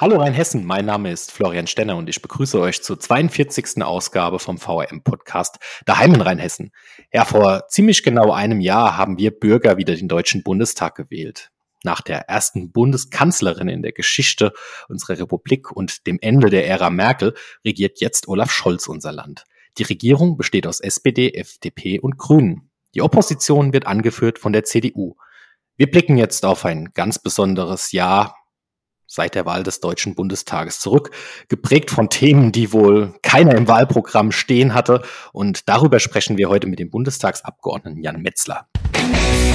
Hallo Rheinhessen, mein Name ist Florian Stenner und ich begrüße euch zur 42. Ausgabe vom VRM-Podcast Daheim in Rheinhessen. Ja, vor ziemlich genau einem Jahr haben wir Bürger wieder den Deutschen Bundestag gewählt. Nach der ersten Bundeskanzlerin in der Geschichte unserer Republik und dem Ende der Ära Merkel regiert jetzt Olaf Scholz unser Land. Die Regierung besteht aus SPD, FDP und Grünen. Die Opposition wird angeführt von der CDU. Wir blicken jetzt auf ein ganz besonderes Jahr seit der Wahl des Deutschen Bundestages zurück, geprägt von Themen, die wohl keiner im Wahlprogramm stehen hatte. Und darüber sprechen wir heute mit dem Bundestagsabgeordneten Jan Metzler. dritten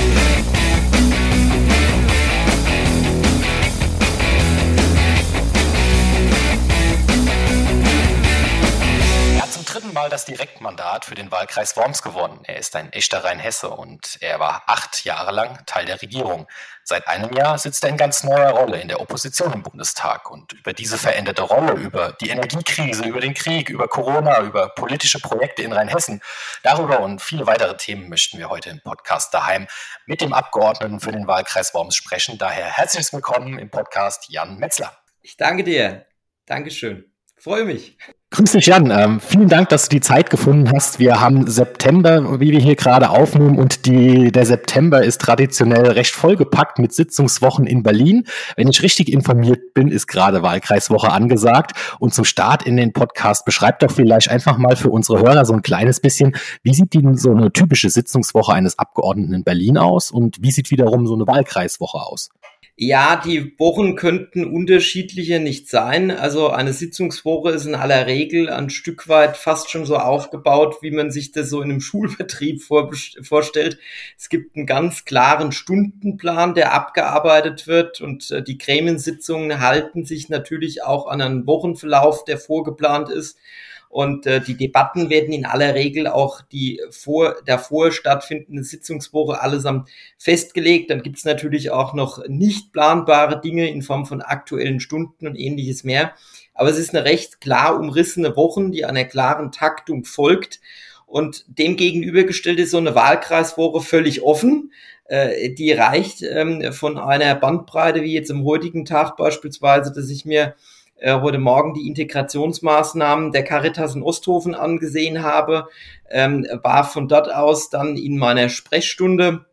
Mal das Direktmandat für den Wahlkreis Worms gewonnen. Er ist ein echter Rheinhesse und er war acht Jahre lang Teil der Regierung. Seit einem Jahr sitzt er in ganz neuer Rolle in der Opposition im Bundestag. Und über diese veränderte Rolle, über die Energiekrise, über den Krieg, über Corona, über politische Projekte in Rheinhessen, darüber und viele weitere Themen möchten wir heute im Podcast daheim mit dem Abgeordneten für den Wahlkreis Worms sprechen. Daher herzlich willkommen im Podcast Jan Metzler. Ich danke dir. Dankeschön. Freue mich. Grüß dich, Jan. Ähm, vielen Dank, dass du die Zeit gefunden hast. Wir haben September, wie wir hier gerade aufnehmen, und die, der September ist traditionell recht vollgepackt mit Sitzungswochen in Berlin. Wenn ich richtig informiert bin, ist gerade Wahlkreiswoche angesagt. Und zum Start in den Podcast beschreib doch vielleicht einfach mal für unsere Hörer so ein kleines bisschen, wie sieht denn so eine typische Sitzungswoche eines Abgeordneten in Berlin aus und wie sieht wiederum so eine Wahlkreiswoche aus? Ja, die Wochen könnten unterschiedlicher nicht sein. Also eine Sitzungswoche ist in aller Regel ein Stück weit fast schon so aufgebaut, wie man sich das so in einem Schulbetrieb vorstellt. Es gibt einen ganz klaren Stundenplan, der abgearbeitet wird und äh, die Gremiensitzungen halten sich natürlich auch an einen Wochenverlauf, der vorgeplant ist. Und äh, die Debatten werden in aller Regel auch die vor, davor stattfindende Sitzungswoche allesamt festgelegt. Dann gibt es natürlich auch noch nicht planbare Dinge in Form von aktuellen Stunden und ähnliches mehr. Aber es ist eine recht klar umrissene Woche, die einer klaren Taktung folgt. Und dem gegenübergestellt ist so eine Wahlkreiswoche völlig offen. Äh, die reicht ähm, von einer Bandbreite wie jetzt am heutigen Tag beispielsweise, dass ich mir äh, heute Morgen die Integrationsmaßnahmen der Caritas in Osthofen angesehen habe, ähm, war von dort aus dann in meiner Sprechstunde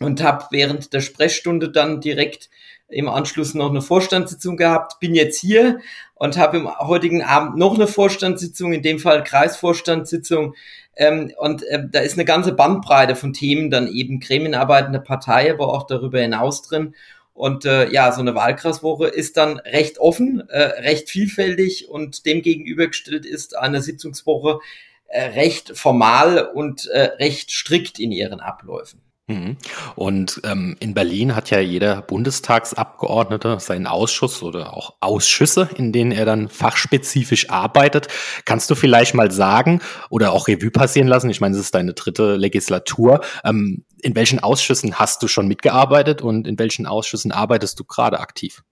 und habe während der Sprechstunde dann direkt im Anschluss noch eine Vorstandssitzung gehabt, bin jetzt hier und habe im heutigen Abend noch eine Vorstandssitzung, in dem Fall Kreisvorstandssitzung. Ähm, und äh, da ist eine ganze Bandbreite von Themen, dann eben Gremienarbeit in der Partei, aber auch darüber hinaus drin. Und äh, ja, so eine Wahlkreiswoche ist dann recht offen, äh, recht vielfältig und dem gegenübergestellt ist eine Sitzungswoche äh, recht formal und äh, recht strikt in ihren Abläufen. Mhm. Und ähm, in Berlin hat ja jeder Bundestagsabgeordnete seinen Ausschuss oder auch Ausschüsse, in denen er dann fachspezifisch arbeitet. Kannst du vielleicht mal sagen oder auch Revue passieren lassen? Ich meine, es ist deine dritte Legislatur. Ähm, in welchen Ausschüssen hast du schon mitgearbeitet und in welchen Ausschüssen arbeitest du gerade aktiv?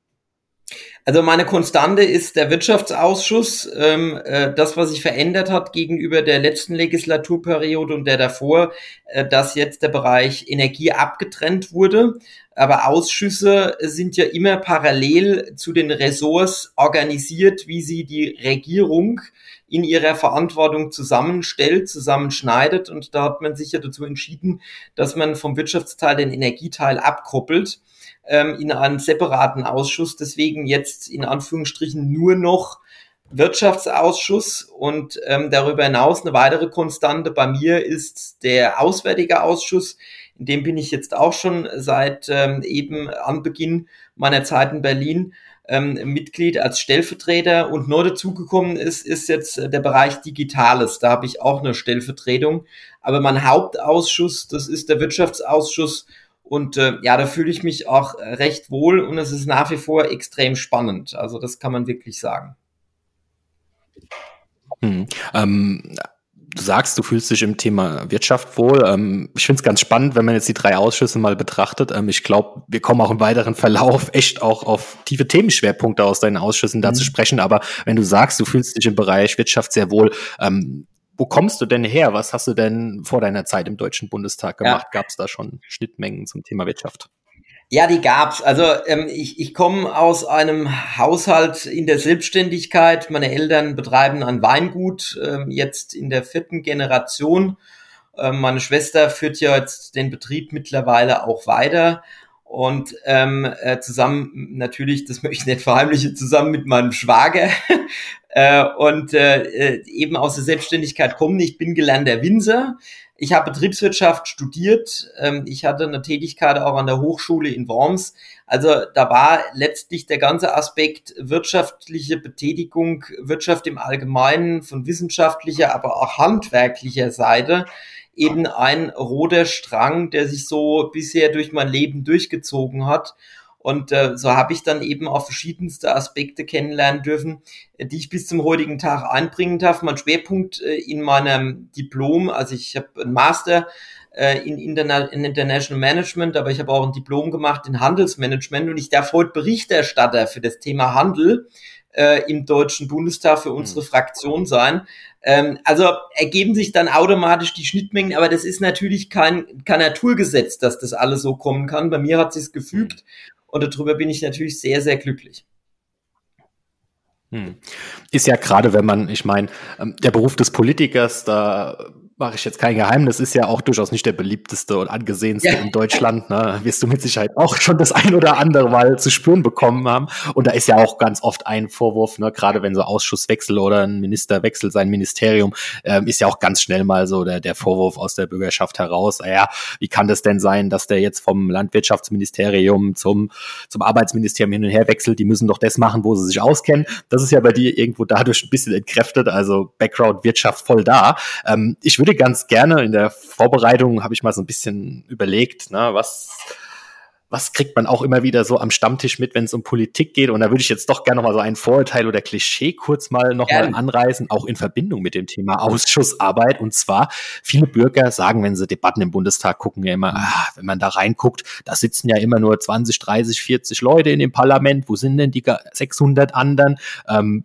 Also meine Konstante ist der Wirtschaftsausschuss. Ähm, äh, das, was sich verändert hat gegenüber der letzten Legislaturperiode und der davor, äh, dass jetzt der Bereich Energie abgetrennt wurde. Aber Ausschüsse sind ja immer parallel zu den Ressorts organisiert, wie sie die Regierung in ihrer Verantwortung zusammenstellt, zusammenschneidet. Und da hat man sich ja dazu entschieden, dass man vom Wirtschaftsteil den Energieteil abkoppelt ähm, in einen separaten Ausschuss. Deswegen jetzt in Anführungsstrichen nur noch Wirtschaftsausschuss und ähm, darüber hinaus eine weitere Konstante bei mir ist der Auswärtige Ausschuss. In dem bin ich jetzt auch schon seit ähm, eben Anbeginn meiner Zeit in Berlin ähm, Mitglied als Stellvertreter und neu dazugekommen ist, ist jetzt der Bereich Digitales. Da habe ich auch eine Stellvertretung. Aber mein Hauptausschuss, das ist der Wirtschaftsausschuss und äh, ja, da fühle ich mich auch recht wohl und es ist nach wie vor extrem spannend. Also das kann man wirklich sagen. Hm. Ähm, du sagst, du fühlst dich im Thema Wirtschaft wohl. Ähm, ich finde es ganz spannend, wenn man jetzt die drei Ausschüsse mal betrachtet. Ähm, ich glaube, wir kommen auch im weiteren Verlauf echt auch auf tiefe Themenschwerpunkte aus deinen Ausschüssen da mhm. zu sprechen. Aber wenn du sagst, du fühlst dich im Bereich Wirtschaft sehr wohl, ähm, wo kommst du denn her? Was hast du denn vor deiner Zeit im Deutschen Bundestag gemacht? Ja. Gab es da schon Schnittmengen zum Thema Wirtschaft? Ja, die gab's. Also ähm, ich, ich komme aus einem Haushalt in der Selbstständigkeit. Meine Eltern betreiben ein Weingut, ähm, jetzt in der vierten Generation. Ähm, meine Schwester führt ja jetzt den Betrieb mittlerweile auch weiter. Und ähm, äh, zusammen, natürlich, das möchte ich nicht verheimlichen, zusammen mit meinem Schwager äh, und äh, äh, eben aus der Selbstständigkeit kommen. Ich bin gelernter Winzer. Ich habe Betriebswirtschaft studiert. Ähm, ich hatte eine Tätigkeit auch an der Hochschule in Worms. Also da war letztlich der ganze Aspekt wirtschaftliche Betätigung, Wirtschaft im Allgemeinen von wissenschaftlicher, aber auch handwerklicher Seite eben ein roter Strang, der sich so bisher durch mein Leben durchgezogen hat. Und äh, so habe ich dann eben auch verschiedenste Aspekte kennenlernen dürfen, die ich bis zum heutigen Tag einbringen darf. Mein Schwerpunkt äh, in meinem Diplom, also ich habe einen Master äh, in, Interna in International Management, aber ich habe auch ein Diplom gemacht in Handelsmanagement und ich darf heute Berichterstatter für das Thema Handel äh, im Deutschen Bundestag für unsere hm. Fraktion sein. Ähm, also ergeben sich dann automatisch die Schnittmengen, aber das ist natürlich kein, kein Naturgesetz, dass das alles so kommen kann. Bei mir hat sich's gefügt und darüber bin ich natürlich sehr, sehr glücklich. Hm. Ist ja gerade, wenn man, ich meine, ähm, der Beruf des Politikers, da mache ich jetzt kein Geheimnis, ist ja auch durchaus nicht der beliebteste und angesehenste ja. in Deutschland. Ne? Wirst du mit Sicherheit auch schon das ein oder andere Mal zu spüren bekommen haben. Und da ist ja auch ganz oft ein Vorwurf, ne? gerade wenn so Ausschusswechsel oder ein Ministerwechsel sein Ministerium, ähm, ist ja auch ganz schnell mal so der, der Vorwurf aus der Bürgerschaft heraus. Naja, wie kann das denn sein, dass der jetzt vom Landwirtschaftsministerium zum, zum Arbeitsministerium hin und her wechselt? Die müssen doch das machen, wo sie sich auskennen. Das ist ja bei dir irgendwo dadurch ein bisschen entkräftet, also Background Wirtschaft voll da. Ähm, ich würde würde ganz gerne, in der Vorbereitung habe ich mal so ein bisschen überlegt, ne, was, was kriegt man auch immer wieder so am Stammtisch mit, wenn es um Politik geht? Und da würde ich jetzt doch gerne noch mal so ein Vorurteil oder Klischee kurz mal noch mal anreißen, auch in Verbindung mit dem Thema Ausschussarbeit. Und zwar, viele Bürger sagen, wenn sie Debatten im Bundestag gucken, ja immer, ah, wenn man da reinguckt, da sitzen ja immer nur 20, 30, 40 Leute in dem Parlament. Wo sind denn die 600 anderen? Ähm,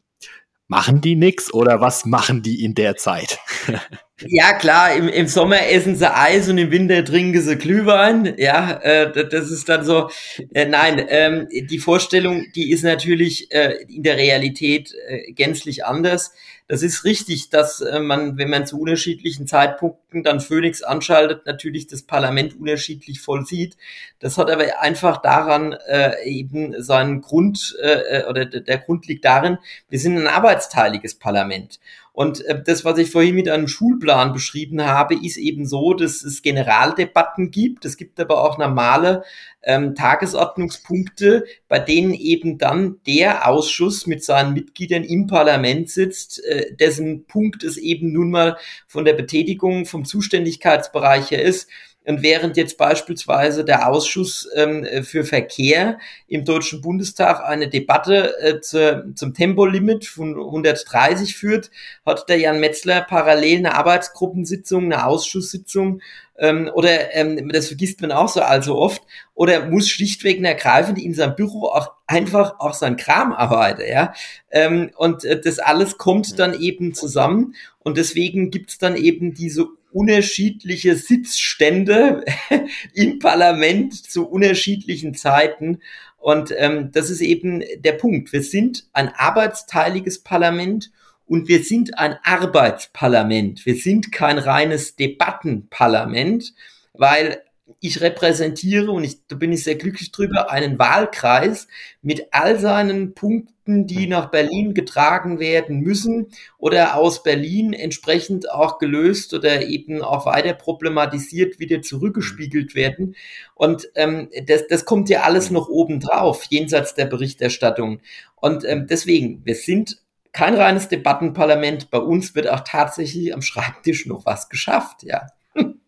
machen die nix oder was machen die in der Zeit? Ja, klar, im, im Sommer essen sie Eis und im Winter trinken sie Glühwein. Ja, äh, das ist dann so. Äh, nein, ähm, die Vorstellung, die ist natürlich äh, in der Realität äh, gänzlich anders. Das ist richtig, dass äh, man, wenn man zu unterschiedlichen Zeitpunkten dann Phoenix anschaltet, natürlich das Parlament unterschiedlich vollzieht. Das hat aber einfach daran äh, eben seinen Grund, äh, äh oder der Grund liegt darin, wir sind ein arbeitsteiliges Parlament. Und äh, das, was ich vorhin mit einem Schulplan beschrieben habe, ist eben so, dass es Generaldebatten gibt. Es gibt aber auch normale ähm, Tagesordnungspunkte, bei denen eben dann der Ausschuss mit seinen Mitgliedern im Parlament sitzt, äh, dessen Punkt es eben nun mal von der Betätigung vom Zuständigkeitsbereich her ist. Und während jetzt beispielsweise der Ausschuss ähm, für Verkehr im Deutschen Bundestag eine Debatte äh, zu, zum Tempolimit von 130 führt, hat der Jan Metzler parallel eine Arbeitsgruppensitzung, eine Ausschusssitzung ähm, oder ähm, das vergisst man auch so allzu oft, oder muss schlichtweg und ergreifend in seinem Büro auch einfach auch sein Kram arbeiten, ja. Ähm, und äh, das alles kommt dann eben zusammen und deswegen gibt's dann eben diese unterschiedliche Sitzstände im Parlament zu unterschiedlichen Zeiten. Und ähm, das ist eben der Punkt. Wir sind ein arbeitsteiliges Parlament und wir sind ein Arbeitsparlament. Wir sind kein reines Debattenparlament, weil ich repräsentiere, und ich, da bin ich sehr glücklich drüber, einen Wahlkreis mit all seinen Punkten, die nach Berlin getragen werden müssen oder aus Berlin entsprechend auch gelöst oder eben auch weiter problematisiert wieder zurückgespiegelt werden. Und ähm, das, das kommt ja alles noch oben drauf, jenseits der Berichterstattung. Und ähm, deswegen, wir sind kein reines Debattenparlament. Bei uns wird auch tatsächlich am Schreibtisch noch was geschafft, ja.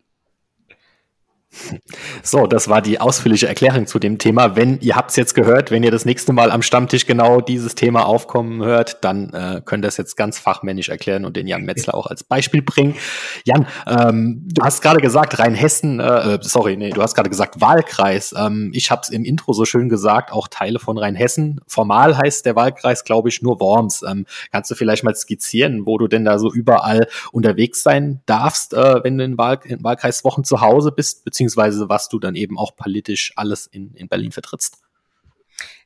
So, das war die ausführliche Erklärung zu dem Thema. Wenn ihr habt es jetzt gehört, wenn ihr das nächste Mal am Stammtisch genau dieses Thema aufkommen hört, dann äh, könnt ihr es jetzt ganz fachmännisch erklären und den Jan Metzler auch als Beispiel bringen. Jan, ähm, du hast gerade gesagt, Rheinhessen, äh, äh, sorry, nee, du hast gerade gesagt Wahlkreis. Ähm, ich habe es im Intro so schön gesagt, auch Teile von Rheinhessen. Formal heißt der Wahlkreis, glaube ich, nur Worms. Ähm, kannst du vielleicht mal skizzieren, wo du denn da so überall unterwegs sein darfst, äh, wenn du in, Wahl in Wahlkreiswochen zu Hause bist, beziehungsweise beziehungsweise was du dann eben auch politisch alles in, in Berlin vertrittst.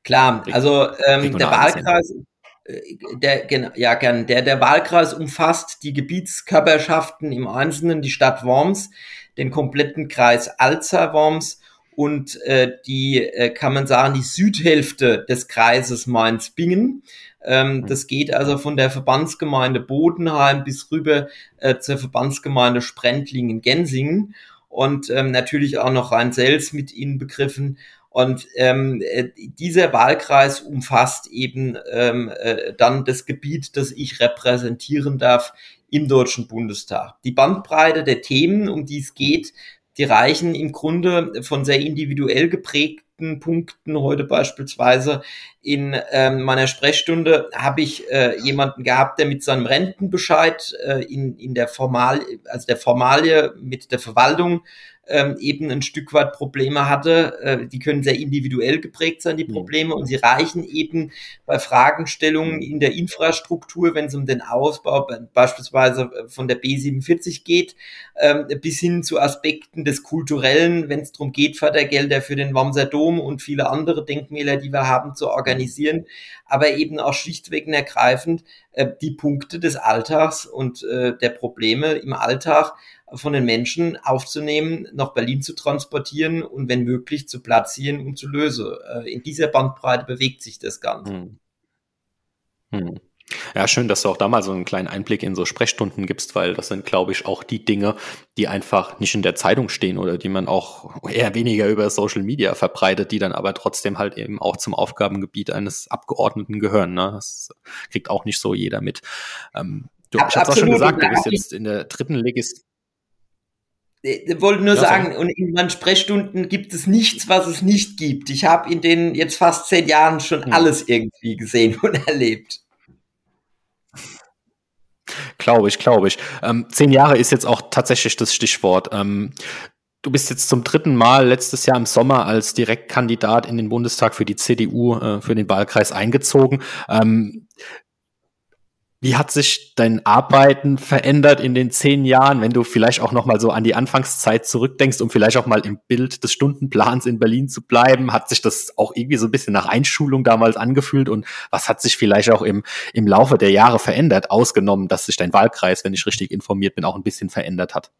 Klar, also ähm, der Wahlkreis, äh, der, ja, gern, der, der Wahlkreis umfasst die Gebietskörperschaften im Einzelnen, die Stadt Worms, den kompletten Kreis Alzer-Worms und äh, die, äh, kann man sagen, die Südhälfte des Kreises Mainz-Bingen. Ähm, mhm. Das geht also von der Verbandsgemeinde Bodenheim bis rüber äh, zur Verbandsgemeinde Sprendlingen-Gensingen und ähm, natürlich auch noch Rhein-Selz mit ihnen begriffen. Und ähm, äh, dieser Wahlkreis umfasst eben ähm, äh, dann das Gebiet, das ich repräsentieren darf im Deutschen Bundestag. Die Bandbreite der Themen, um die es geht, die reichen im Grunde von sehr individuell geprägten Punkten. Heute beispielsweise in ähm, meiner Sprechstunde habe ich äh, jemanden gehabt, der mit seinem Rentenbescheid äh, in, in der Formal, also der Formalie mit der Verwaltung ähm, eben ein Stück weit Probleme hatte. Äh, die können sehr individuell geprägt sein, die mhm. Probleme, und sie reichen eben bei Fragestellungen in der Infrastruktur, wenn es um den Ausbau beispielsweise von der B47 geht, ähm, bis hin zu Aspekten des Kulturellen, wenn es darum geht, Fördergelder für den Wamser Dom und viele andere Denkmäler, die wir haben, zu organisieren, aber eben auch schlichtweg und ergreifend äh, die Punkte des Alltags und äh, der Probleme im Alltag von den Menschen aufzunehmen, nach Berlin zu transportieren und wenn möglich zu platzieren und zu lösen. Äh, in dieser Bandbreite bewegt sich das Ganze. Hm. Hm. Ja, schön, dass du auch da mal so einen kleinen Einblick in so Sprechstunden gibst, weil das sind, glaube ich, auch die Dinge, die einfach nicht in der Zeitung stehen oder die man auch eher weniger über Social Media verbreitet, die dann aber trotzdem halt eben auch zum Aufgabengebiet eines Abgeordneten gehören. Ne? Das kriegt auch nicht so jeder mit. Ähm, du, ich habe auch schon gesagt, du bist jetzt in der dritten Legis ich äh, wollte nur ja, sagen, und in meinen Sprechstunden gibt es nichts, was es nicht gibt. Ich habe in den jetzt fast zehn Jahren schon hm. alles irgendwie gesehen und erlebt. Glaube ich, glaube ich. Ähm, zehn Jahre ist jetzt auch tatsächlich das Stichwort. Ähm, du bist jetzt zum dritten Mal letztes Jahr im Sommer als Direktkandidat in den Bundestag für die CDU, äh, für den Wahlkreis eingezogen. Ähm, wie hat sich dein Arbeiten verändert in den zehn Jahren, wenn du vielleicht auch noch mal so an die Anfangszeit zurückdenkst, um vielleicht auch mal im Bild des Stundenplans in Berlin zu bleiben? Hat sich das auch irgendwie so ein bisschen nach Einschulung damals angefühlt? Und was hat sich vielleicht auch im, im Laufe der Jahre verändert, ausgenommen, dass sich dein Wahlkreis, wenn ich richtig informiert bin, auch ein bisschen verändert hat?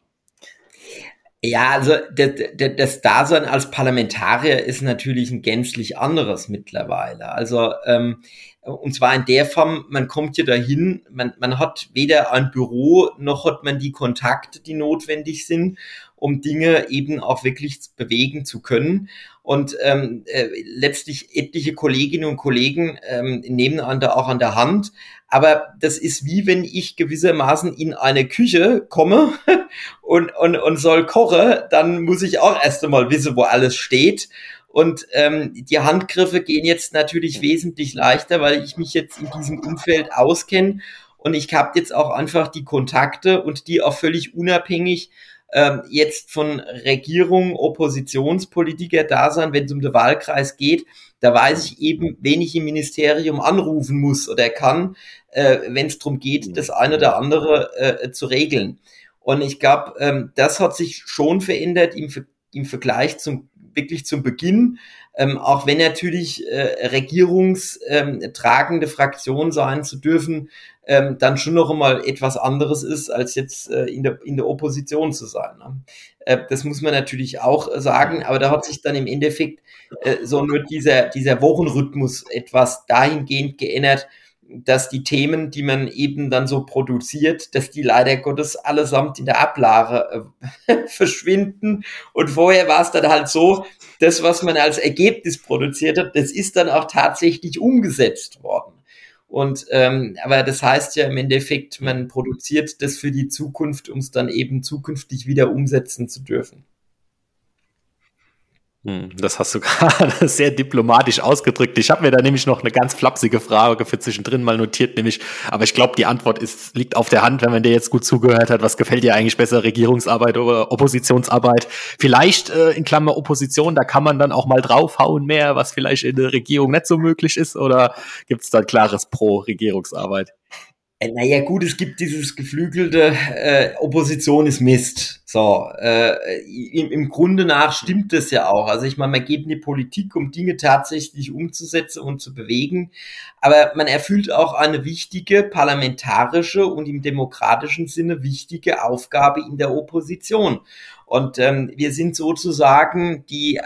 Ja, also das Dasein als Parlamentarier ist natürlich ein gänzlich anderes mittlerweile. Also ähm, und zwar in der Form, man kommt ja dahin, man, man hat weder ein Büro noch hat man die Kontakte, die notwendig sind, um Dinge eben auch wirklich bewegen zu können. Und ähm, äh, letztlich etliche Kolleginnen und Kollegen ähm, nehmen an der, auch an der Hand. Aber das ist wie wenn ich gewissermaßen in eine Küche komme und, und, und soll kochen, dann muss ich auch erst einmal wissen, wo alles steht. Und ähm, die Handgriffe gehen jetzt natürlich wesentlich leichter, weil ich mich jetzt in diesem Umfeld auskenne. Und ich habe jetzt auch einfach die Kontakte und die auch völlig unabhängig ähm, jetzt von Regierung, Oppositionspolitiker da sein, wenn es um den Wahlkreis geht. Da weiß ich eben, wen ich im Ministerium anrufen muss oder kann, äh, wenn es darum geht, das eine oder andere äh, zu regeln. Und ich glaube, ähm, das hat sich schon verändert im, im Vergleich zum wirklich zum Beginn, ähm, auch wenn natürlich äh, regierungstragende ähm, Fraktion sein zu dürfen, ähm, dann schon noch einmal etwas anderes ist, als jetzt äh, in, der, in der Opposition zu sein. Ne? Äh, das muss man natürlich auch sagen, aber da hat sich dann im Endeffekt äh, so nur dieser, dieser Wochenrhythmus etwas dahingehend geändert, dass die Themen, die man eben dann so produziert, dass die leider Gottes allesamt in der Ablage äh, verschwinden. Und vorher war es dann halt so, das, was man als Ergebnis produziert hat, das ist dann auch tatsächlich umgesetzt worden. Und ähm, aber das heißt ja im Endeffekt, man produziert das für die Zukunft, um es dann eben zukünftig wieder umsetzen zu dürfen. Hm, das hast du gerade sehr diplomatisch ausgedrückt. Ich habe mir da nämlich noch eine ganz flapsige Frage für zwischendrin mal notiert, nämlich, aber ich glaube, die Antwort ist, liegt auf der Hand, wenn man dir jetzt gut zugehört hat. Was gefällt dir eigentlich besser, Regierungsarbeit oder Oppositionsarbeit? Vielleicht äh, in Klammer Opposition, da kann man dann auch mal draufhauen mehr, was vielleicht in der Regierung nicht so möglich ist, oder gibt es da ein klares Pro-Regierungsarbeit? Äh, naja, gut, es gibt dieses geflügelte äh, Opposition ist Mist. So, äh, im, im Grunde nach stimmt es ja auch. Also ich meine, man geht in die Politik, um Dinge tatsächlich umzusetzen und zu bewegen, aber man erfüllt auch eine wichtige parlamentarische und im demokratischen Sinne wichtige Aufgabe in der Opposition. Und ähm, wir sind sozusagen die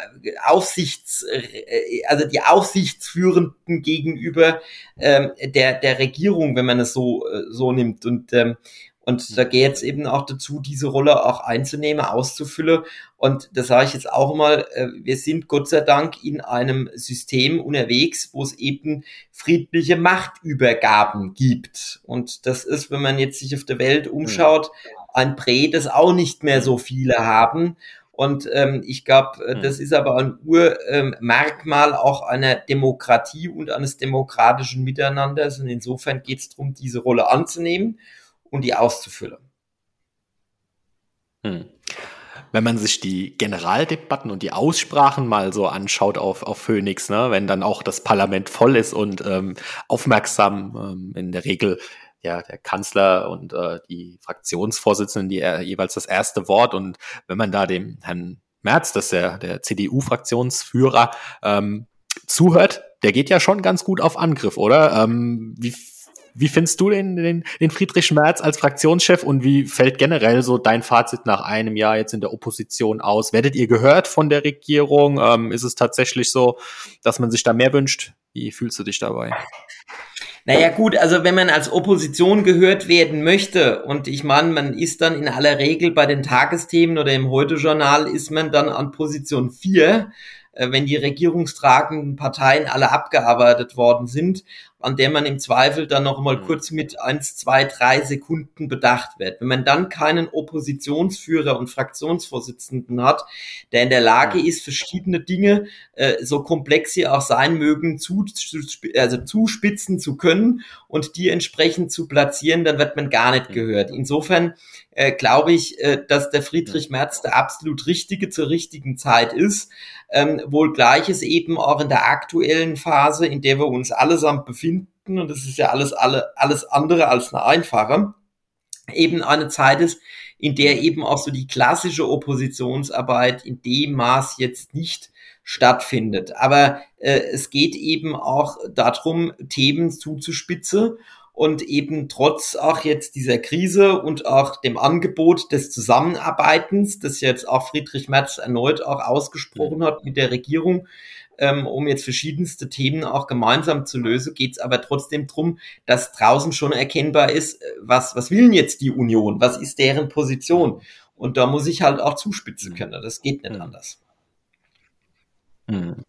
Aufsichts, äh, also die Aufsichtsführenden gegenüber ähm, der der Regierung, wenn man es so äh, so nimmt. Und ähm, und da geht es eben auch dazu, diese Rolle auch einzunehmen, auszufüllen. Und das sage ich jetzt auch mal, äh, wir sind Gott sei Dank in einem System unterwegs, wo es eben friedliche Machtübergaben gibt. Und das ist, wenn man jetzt sich auf der Welt umschaut, ein Prä, das auch nicht mehr so viele haben. Und ähm, ich glaube, äh, das ist aber ein Urmerkmal ähm, auch einer Demokratie und eines demokratischen Miteinanders. Und insofern geht es darum, diese Rolle anzunehmen und die auszufüllen. Hm. Wenn man sich die Generaldebatten und die Aussprachen mal so anschaut auf, auf Phoenix, ne, wenn dann auch das Parlament voll ist und ähm, aufmerksam ähm, in der Regel ja, der Kanzler und äh, die Fraktionsvorsitzenden, die er jeweils das erste Wort und wenn man da dem Herrn Merz, das ist der, der CDU-Fraktionsführer, ähm, zuhört, der geht ja schon ganz gut auf Angriff, oder? Ähm, wie wie findest du den, den, den Friedrich Merz als Fraktionschef und wie fällt generell so dein Fazit nach einem Jahr jetzt in der Opposition aus? Werdet ihr gehört von der Regierung? Ähm, ist es tatsächlich so, dass man sich da mehr wünscht? Wie fühlst du dich dabei? Naja gut, also wenn man als Opposition gehört werden möchte und ich meine, man ist dann in aller Regel bei den Tagesthemen oder im Heute-Journal ist man dann an Position 4, äh, wenn die regierungstragenden Parteien alle abgearbeitet worden sind an der man im Zweifel dann noch mal mhm. kurz mit eins, zwei, drei Sekunden bedacht wird. Wenn man dann keinen Oppositionsführer und Fraktionsvorsitzenden hat, der in der Lage ist, verschiedene Dinge, äh, so komplex sie auch sein mögen, zu, also zuspitzen zu können und die entsprechend zu platzieren, dann wird man gar nicht mhm. gehört. Insofern äh, glaube ich, äh, dass der Friedrich Merz der absolut Richtige zur richtigen Zeit ist. Ähm, wohl gleiches eben auch in der aktuellen Phase, in der wir uns allesamt befinden, und das ist ja alles, alle, alles andere als eine einfache, eben eine Zeit ist, in der eben auch so die klassische Oppositionsarbeit in dem Maß jetzt nicht stattfindet. Aber äh, es geht eben auch darum, Themen zuzuspitzen und eben trotz auch jetzt dieser Krise und auch dem Angebot des Zusammenarbeitens, das jetzt auch Friedrich Merz erneut auch ausgesprochen hat mit der Regierung, ähm, um jetzt verschiedenste Themen auch gemeinsam zu lösen, geht es aber trotzdem drum, dass draußen schon erkennbar ist, äh, was, was will denn jetzt die Union, was ist deren Position? Und da muss ich halt auch zuspitzen können, das geht nicht anders. Mhm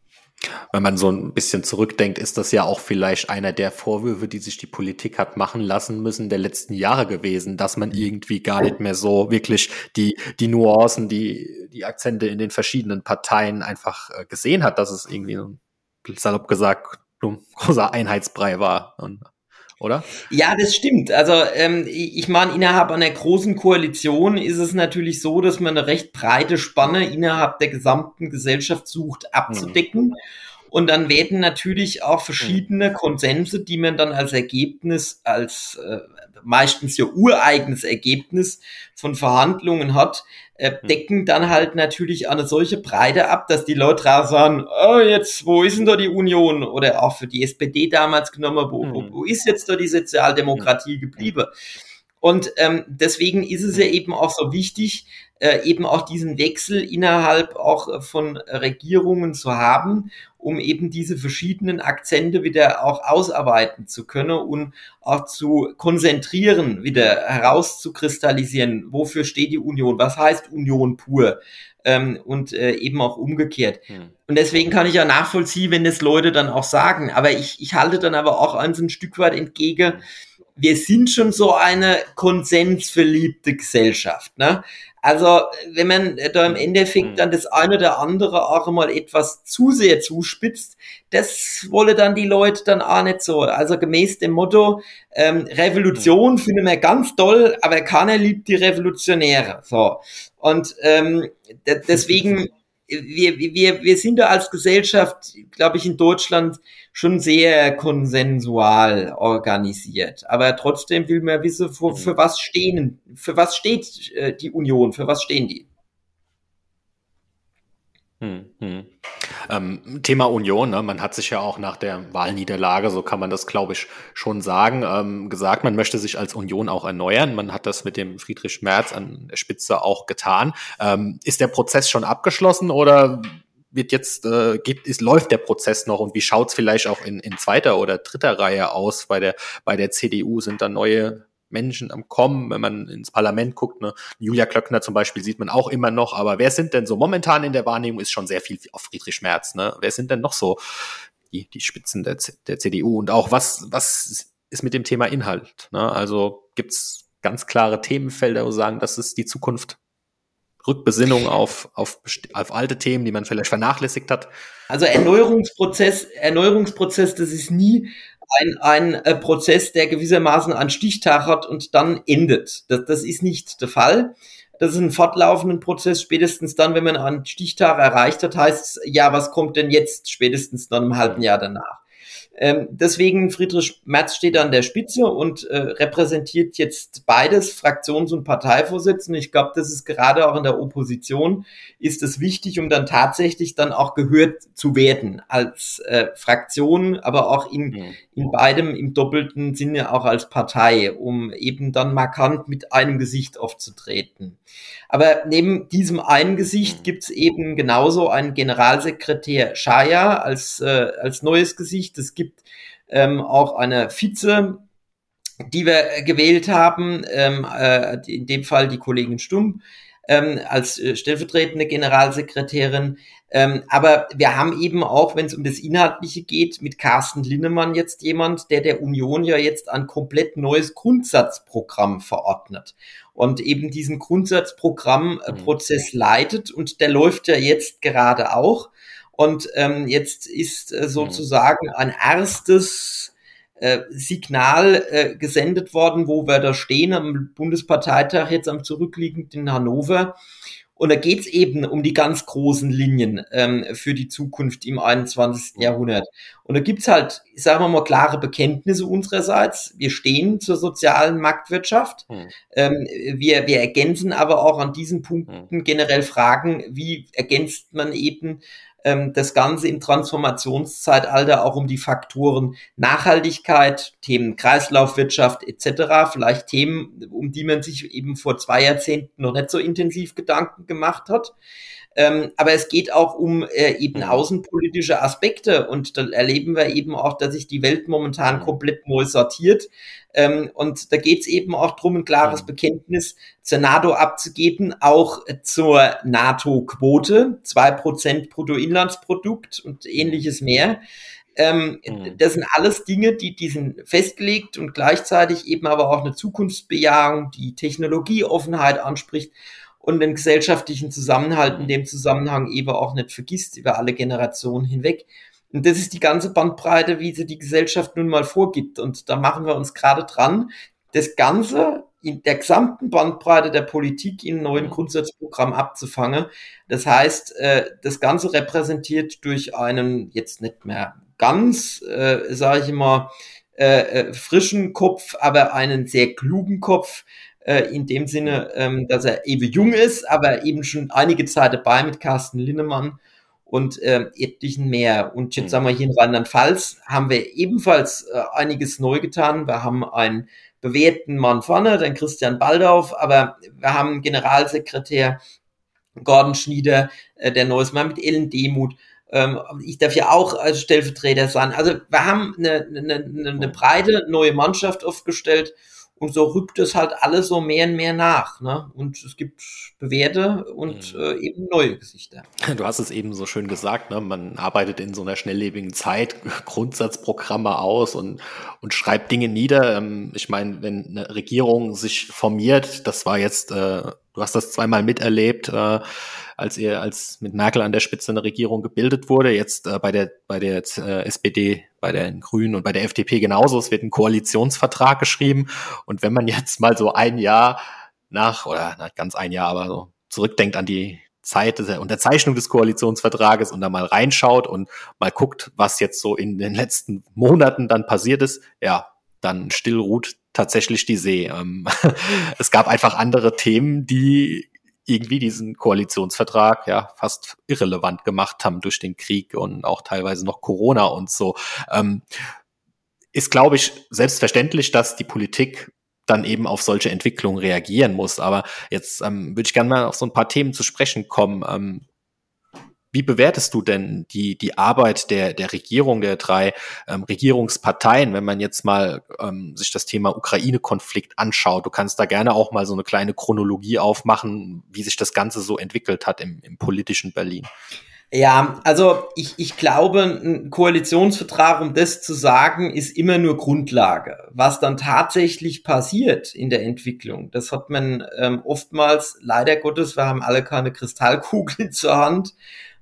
wenn man so ein bisschen zurückdenkt, ist das ja auch vielleicht einer der Vorwürfe, die sich die Politik hat machen lassen müssen der letzten Jahre gewesen, dass man irgendwie gar nicht mehr so wirklich die, die Nuancen, die, die Akzente in den verschiedenen Parteien einfach äh, gesehen hat, dass es irgendwie, salopp gesagt, ein großer Einheitsbrei war. Und oder? Ja, das stimmt. Also ähm, ich meine, innerhalb einer großen Koalition ist es natürlich so, dass man eine recht breite Spanne innerhalb der gesamten Gesellschaft sucht abzudecken. Mhm. Und dann werden natürlich auch verschiedene Konsense, die man dann als Ergebnis, als äh, meistens ja ureigenes Ergebnis von Verhandlungen hat, äh, hm. decken dann halt natürlich eine solche Breite ab, dass die Leute da sagen, oh, jetzt, wo ist denn da die Union? Oder auch für die SPD damals genommen, wo, wo, hm. wo ist jetzt da die Sozialdemokratie geblieben? Und ähm, deswegen ist es ja eben auch so wichtig, äh, eben auch diesen Wechsel innerhalb auch äh, von Regierungen zu haben, um eben diese verschiedenen Akzente wieder auch ausarbeiten zu können und auch zu konzentrieren, wieder herauszukristallisieren, wofür steht die Union, was heißt Union pur ähm, und äh, eben auch umgekehrt. Hm. Und deswegen kann ich ja nachvollziehen, wenn das Leute dann auch sagen, aber ich, ich halte dann aber auch eins ein Stück weit entgegen, wir sind schon so eine konsensverliebte Gesellschaft. Ne? Also wenn man da im Endeffekt mhm. dann das eine oder andere auch mal etwas zu sehr zuspitzt, das wolle dann die Leute dann auch nicht so. Also gemäß dem Motto, ähm, Revolution mhm. finden wir ganz toll, aber keiner liebt die Revolutionäre. So. Und ähm, deswegen wir, wir, wir sind da als Gesellschaft, glaube ich, in Deutschland schon sehr konsensual organisiert. Aber trotzdem will man wissen, für, für mhm. was stehen, für was steht äh, die Union, für was stehen die? Hm, hm. Ähm, Thema Union, ne? man hat sich ja auch nach der Wahlniederlage, so kann man das, glaube ich, schon sagen, ähm, gesagt, man möchte sich als Union auch erneuern. Man hat das mit dem Friedrich Merz an der Spitze auch getan. Ähm, ist der Prozess schon abgeschlossen oder wird jetzt, äh, geht, ist, läuft der Prozess noch und wie schaut es vielleicht auch in, in zweiter oder dritter Reihe aus? Bei der, bei der CDU sind da neue Menschen am Kommen, wenn man ins Parlament guckt. Ne? Julia Klöckner zum Beispiel sieht man auch immer noch, aber wer sind denn so momentan in der Wahrnehmung ist schon sehr viel auf Friedrich Merz. Ne? Wer sind denn noch so die, die Spitzen der, der CDU? Und auch was, was ist mit dem Thema Inhalt? Ne? Also gibt's ganz klare Themenfelder, wo sagen, das ist die Zukunft Rückbesinnung auf, auf, auf alte Themen, die man vielleicht vernachlässigt hat? Also Erneuerungsprozess, Erneuerungsprozess, das ist nie ein, ein äh, Prozess, der gewissermaßen einen Stichtag hat und dann endet. Das, das ist nicht der Fall. Das ist ein fortlaufender Prozess. Spätestens dann, wenn man einen Stichtag erreicht hat, heißt es, ja, was kommt denn jetzt? Spätestens dann im halben Jahr danach. Ähm, deswegen Friedrich Merz steht an der Spitze und äh, repräsentiert jetzt beides, Fraktions- und Parteivorsitzende. Ich glaube, das ist gerade auch in der Opposition ist es wichtig, um dann tatsächlich dann auch gehört zu werden als äh, Fraktion, aber auch in, mhm. In beidem im doppelten Sinne auch als Partei, um eben dann markant mit einem Gesicht aufzutreten. Aber neben diesem einen Gesicht mhm. gibt's eben genauso einen Generalsekretär Schaya als, äh, als neues Gesicht. Es gibt ähm, auch eine Vize, die wir gewählt haben, ähm, äh, in dem Fall die Kollegin Stumm ähm, als äh, stellvertretende Generalsekretärin. Ähm, aber wir haben eben auch, wenn es um das Inhaltliche geht, mit Carsten Linnemann jetzt jemand, der der Union ja jetzt ein komplett neues Grundsatzprogramm verordnet und eben diesen Grundsatzprogrammprozess mhm. leitet und der läuft ja jetzt gerade auch. Und ähm, jetzt ist äh, mhm. sozusagen ein erstes äh, Signal äh, gesendet worden, wo wir da stehen am Bundesparteitag jetzt am zurückliegenden Hannover. Und da geht's eben um die ganz großen Linien ähm, für die Zukunft im 21. Jahrhundert. Und da gibt's halt, sagen wir mal, klare Bekenntnisse unsererseits. Wir stehen zur sozialen Marktwirtschaft. Hm. Ähm, wir, wir ergänzen aber auch an diesen Punkten hm. generell Fragen, wie ergänzt man eben ähm, das Ganze im Transformationszeitalter auch um die Faktoren Nachhaltigkeit, Themen Kreislaufwirtschaft etc., vielleicht Themen, um die man sich eben vor zwei Jahrzehnten noch nicht so intensiv Gedanken gemacht hat. Ähm, aber es geht auch um äh, eben mhm. außenpolitische Aspekte und da erleben wir eben auch, dass sich die Welt momentan mhm. komplett neu sortiert. Ähm, und da geht es eben auch drum, ein klares mhm. Bekenntnis zur NATO abzugeben, auch zur NATO-Quote, zwei Prozent Bruttoinlandsprodukt und ähnliches mehr. Ähm. Das sind alles Dinge, die, die sind festgelegt und gleichzeitig eben aber auch eine Zukunftsbejahung, die Technologieoffenheit anspricht und den gesellschaftlichen Zusammenhalt in dem Zusammenhang eben auch nicht vergisst über alle Generationen hinweg. Und das ist die ganze Bandbreite, wie sie die Gesellschaft nun mal vorgibt. Und da machen wir uns gerade dran, das Ganze in der gesamten Bandbreite der Politik in einem neuen. Grundsatzprogramm abzufangen. Das heißt, äh, das Ganze repräsentiert durch einen jetzt nicht mehr ganz, äh, sage ich mal, äh, äh, frischen Kopf, aber einen sehr klugen Kopf, äh, in dem Sinne, ähm, dass er eben jung ist, aber eben schon einige Zeit dabei mit Carsten Linnemann und äh, etlichen mehr. Und jetzt mhm. sagen wir hier in Rheinland-Pfalz haben wir ebenfalls äh, einiges neu getan. Wir haben einen bewährten Mann vorne, den Christian Baldauf, aber wir haben einen Generalsekretär Gordon Schnieder, äh, der neues Mal mit Ellen Demuth. Ähm, ich darf ja auch als Stellvertreter sein. Also wir haben eine, eine, eine, eine breite neue Mannschaft aufgestellt und so rückt es halt alles so mehr und mehr nach. Ne? Und es gibt bewährte und mhm. äh, eben neue Gesichter. Du hast es eben so schön gesagt, ne? man arbeitet in so einer schnelllebigen Zeit Grundsatzprogramme aus und, und schreibt Dinge nieder. Ähm, ich meine, wenn eine Regierung sich formiert, das war jetzt, äh, du hast das zweimal miterlebt, äh, als ihr als mit Merkel an der Spitze eine Regierung gebildet wurde. Jetzt äh, bei der bei der äh, SPD, bei den Grünen und bei der FDP genauso. Es wird ein Koalitionsvertrag geschrieben und wenn man jetzt mal so ein Jahr nach oder na, ganz ein Jahr, aber so zurückdenkt an die Zeit der Unterzeichnung des Koalitionsvertrages und da mal reinschaut und mal guckt, was jetzt so in den letzten Monaten dann passiert ist, ja, dann still ruht tatsächlich die See. Ähm, es gab einfach andere Themen, die irgendwie diesen Koalitionsvertrag ja fast irrelevant gemacht haben durch den Krieg und auch teilweise noch Corona und so. Ähm, ist, glaube ich, selbstverständlich, dass die Politik dann eben auf solche Entwicklungen reagieren muss. Aber jetzt ähm, würde ich gerne mal auf so ein paar Themen zu sprechen kommen. Ähm, wie bewertest du denn die, die Arbeit der, der Regierung, der drei ähm, Regierungsparteien, wenn man jetzt mal ähm, sich das Thema Ukraine-Konflikt anschaut? Du kannst da gerne auch mal so eine kleine Chronologie aufmachen, wie sich das Ganze so entwickelt hat im, im politischen Berlin. Ja, also ich, ich glaube, ein Koalitionsvertrag, um das zu sagen, ist immer nur Grundlage. Was dann tatsächlich passiert in der Entwicklung, das hat man ähm, oftmals, leider Gottes, wir haben alle keine Kristallkugel zur Hand,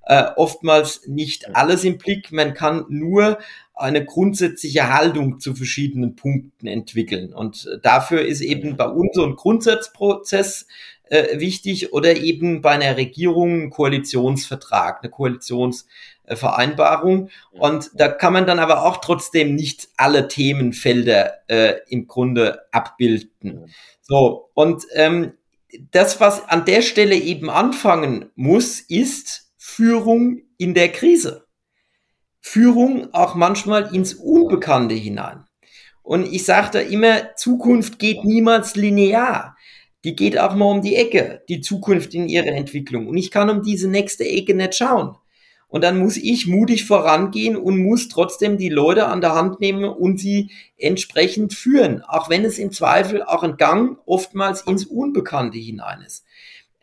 äh, oftmals nicht alles im Blick. Man kann nur eine grundsätzliche Haltung zu verschiedenen Punkten entwickeln. Und dafür ist eben bei uns so ein Grundsatzprozess äh, wichtig oder eben bei einer Regierung ein Koalitionsvertrag, eine Koalitionsvereinbarung. Und da kann man dann aber auch trotzdem nicht alle Themenfelder äh, im Grunde abbilden. So, und ähm, das, was an der Stelle eben anfangen muss, ist Führung in der Krise. Führung auch manchmal ins Unbekannte hinein. Und ich sage da immer, Zukunft geht niemals linear die geht auch mal um die Ecke, die Zukunft in ihrer Entwicklung. Und ich kann um diese nächste Ecke nicht schauen. Und dann muss ich mutig vorangehen und muss trotzdem die Leute an der Hand nehmen und sie entsprechend führen, auch wenn es im Zweifel auch ein Gang oftmals ins Unbekannte hinein ist.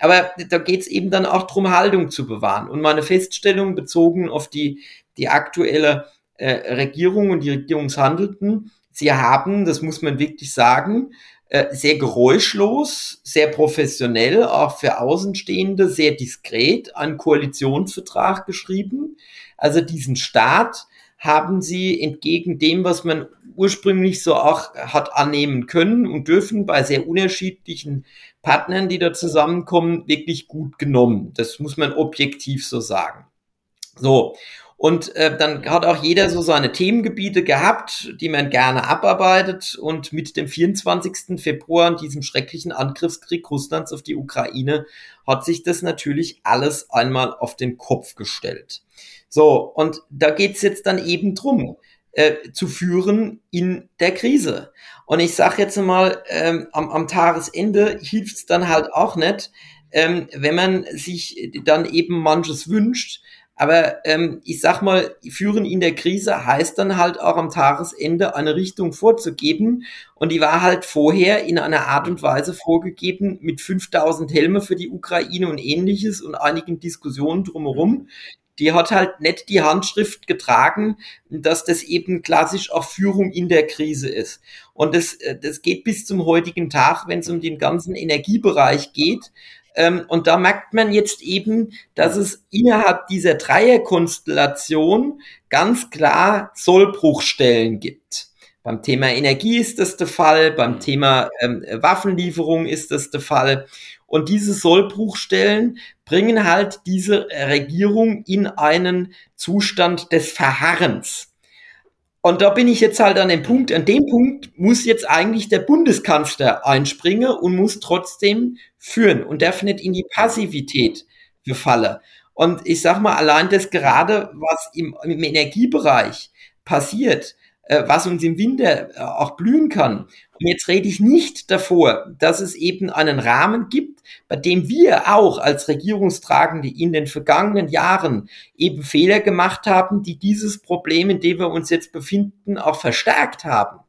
Aber da geht es eben dann auch darum, Haltung zu bewahren. Und meine Feststellung bezogen auf die, die aktuelle äh, Regierung und die Regierungshandelten, sie haben, das muss man wirklich sagen, äh, sehr geräuschlos, sehr professionell, auch für Außenstehende, sehr diskret einen Koalitionsvertrag geschrieben. Also diesen Staat haben sie entgegen dem, was man ursprünglich so auch hat annehmen können und dürfen bei sehr unterschiedlichen Partnern, die da zusammenkommen, wirklich gut genommen. Das muss man objektiv so sagen. So. Und äh, dann hat auch jeder so seine Themengebiete gehabt, die man gerne abarbeitet. Und mit dem 24. Februar, diesem schrecklichen Angriffskrieg Russlands auf die Ukraine, hat sich das natürlich alles einmal auf den Kopf gestellt. So, und da geht's jetzt dann eben drum, äh, zu führen in der Krise. Und ich sage jetzt mal, ähm, am, am Tagesende hilft's dann halt auch nicht, ähm, wenn man sich dann eben manches wünscht, aber ähm, ich sag mal, führen in der Krise heißt dann halt auch am Tagesende eine Richtung vorzugeben. Und die war halt vorher in einer Art und Weise vorgegeben mit 5000 Helme für die Ukraine und ähnliches und einigen Diskussionen drumherum. Die hat halt nicht die Handschrift getragen, dass das eben klassisch auch Führung in der Krise ist. Und das, äh, das geht bis zum heutigen Tag, wenn es um den ganzen Energiebereich geht. Ähm, und da merkt man jetzt eben, dass es innerhalb dieser Dreierkonstellation ganz klar Sollbruchstellen gibt. Beim Thema Energie ist das der Fall, beim Thema ähm, Waffenlieferung ist das der Fall. Und diese Sollbruchstellen bringen halt diese Regierung in einen Zustand des Verharrens. Und da bin ich jetzt halt an dem Punkt, an dem Punkt muss jetzt eigentlich der Bundeskanzler einspringen und muss trotzdem führen und darf nicht in die Passivität verfallen. Und ich sag mal, allein das gerade, was im, im Energiebereich passiert, was uns im Winter äh, auch blühen kann. Und jetzt rede ich nicht davor, dass es eben einen Rahmen gibt, bei dem wir auch als Regierungstragende in den vergangenen Jahren eben Fehler gemacht haben, die dieses Problem, in dem wir uns jetzt befinden, auch verstärkt haben.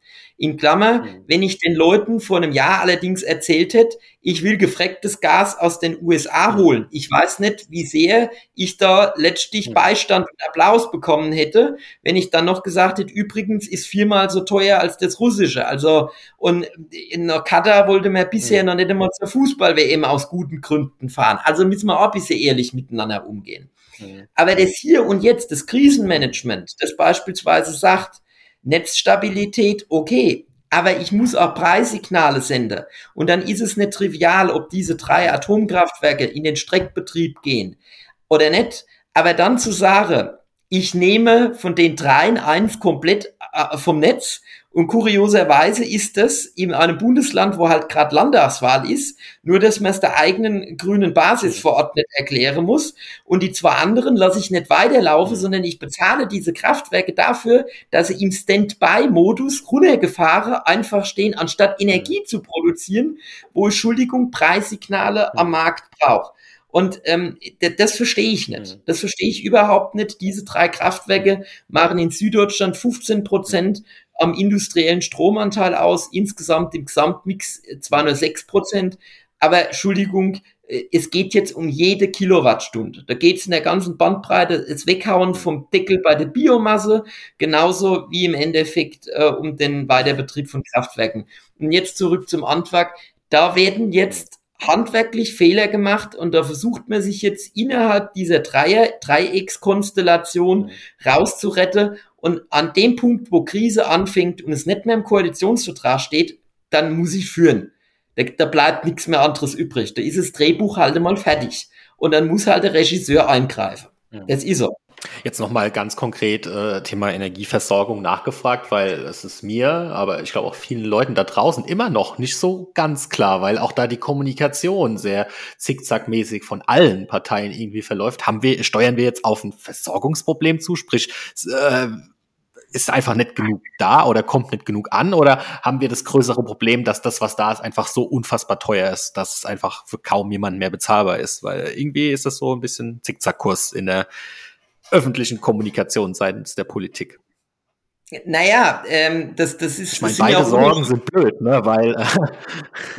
In Klammer, mhm. wenn ich den Leuten vor einem Jahr allerdings erzählt hätte, ich will gefrecktes Gas aus den USA mhm. holen. Ich weiß nicht, wie sehr ich da letztlich mhm. Beistand und Applaus bekommen hätte, wenn ich dann noch gesagt hätte, übrigens ist viermal so teuer als das russische. Also, und in Katar wollte man bisher noch nicht einmal zur Fußball-WM aus guten Gründen fahren. Also müssen wir auch ein bisschen ehrlich miteinander umgehen. Aber das hier und jetzt, das Krisenmanagement, das beispielsweise sagt, Netzstabilität, okay. aber ich muss auch Preissignale senden. Und dann ist es nicht trivial, ob diese drei Atomkraftwerke in den Streckbetrieb gehen oder nicht. Aber dann zu sagen, ich nehme von den dreien eins komplett äh, vom Netz und kurioserweise ist das in einem Bundesland, wo halt gerade Landtagswahl ist, nur dass man es der eigenen grünen Basis vor Ort nicht erklären muss. Und die zwei anderen lasse ich nicht weiterlaufen, sondern ich bezahle diese Kraftwerke dafür, dass sie im Standby-Modus runtergefahren einfach stehen, anstatt Energie zu produzieren, wo Entschuldigung Preissignale am Markt braucht. Und ähm, das verstehe ich nicht. Das verstehe ich überhaupt nicht. Diese drei Kraftwerke machen in Süddeutschland 15 Prozent am industriellen Stromanteil aus, insgesamt im Gesamtmix zwar nur 6 Prozent, aber Entschuldigung, äh, es geht jetzt um jede Kilowattstunde. Da geht es in der ganzen Bandbreite, das Weghauen vom Deckel bei der Biomasse, genauso wie im Endeffekt äh, um den Weiterbetrieb von Kraftwerken. Und jetzt zurück zum Antwerp. Da werden jetzt handwerklich Fehler gemacht und da versucht man sich jetzt innerhalb dieser Dreier, Dreieckskonstellation rauszuretten und an dem Punkt, wo Krise anfängt und es nicht mehr im Koalitionsvertrag steht, dann muss ich führen. Da, da bleibt nichts mehr anderes übrig. Da ist das Drehbuch halt einmal fertig. Und dann muss halt der Regisseur eingreifen. Das ist er. Jetzt nochmal ganz konkret äh, Thema Energieversorgung nachgefragt, weil es ist mir, aber ich glaube auch vielen Leuten da draußen immer noch nicht so ganz klar, weil auch da die Kommunikation sehr zickzackmäßig von allen Parteien irgendwie verläuft. Haben wir, steuern wir jetzt auf ein Versorgungsproblem zu, sprich, äh, ist einfach nicht genug da oder kommt nicht genug an? Oder haben wir das größere Problem, dass das, was da ist, einfach so unfassbar teuer ist, dass es einfach für kaum jemanden mehr bezahlbar ist, weil irgendwie ist das so ein bisschen Zickzackkurs in der öffentlichen Kommunikation seitens der Politik. Naja, ähm, das, das ist. Ich meine, beide ja Sorgen sind blöd, ne? Weil. Äh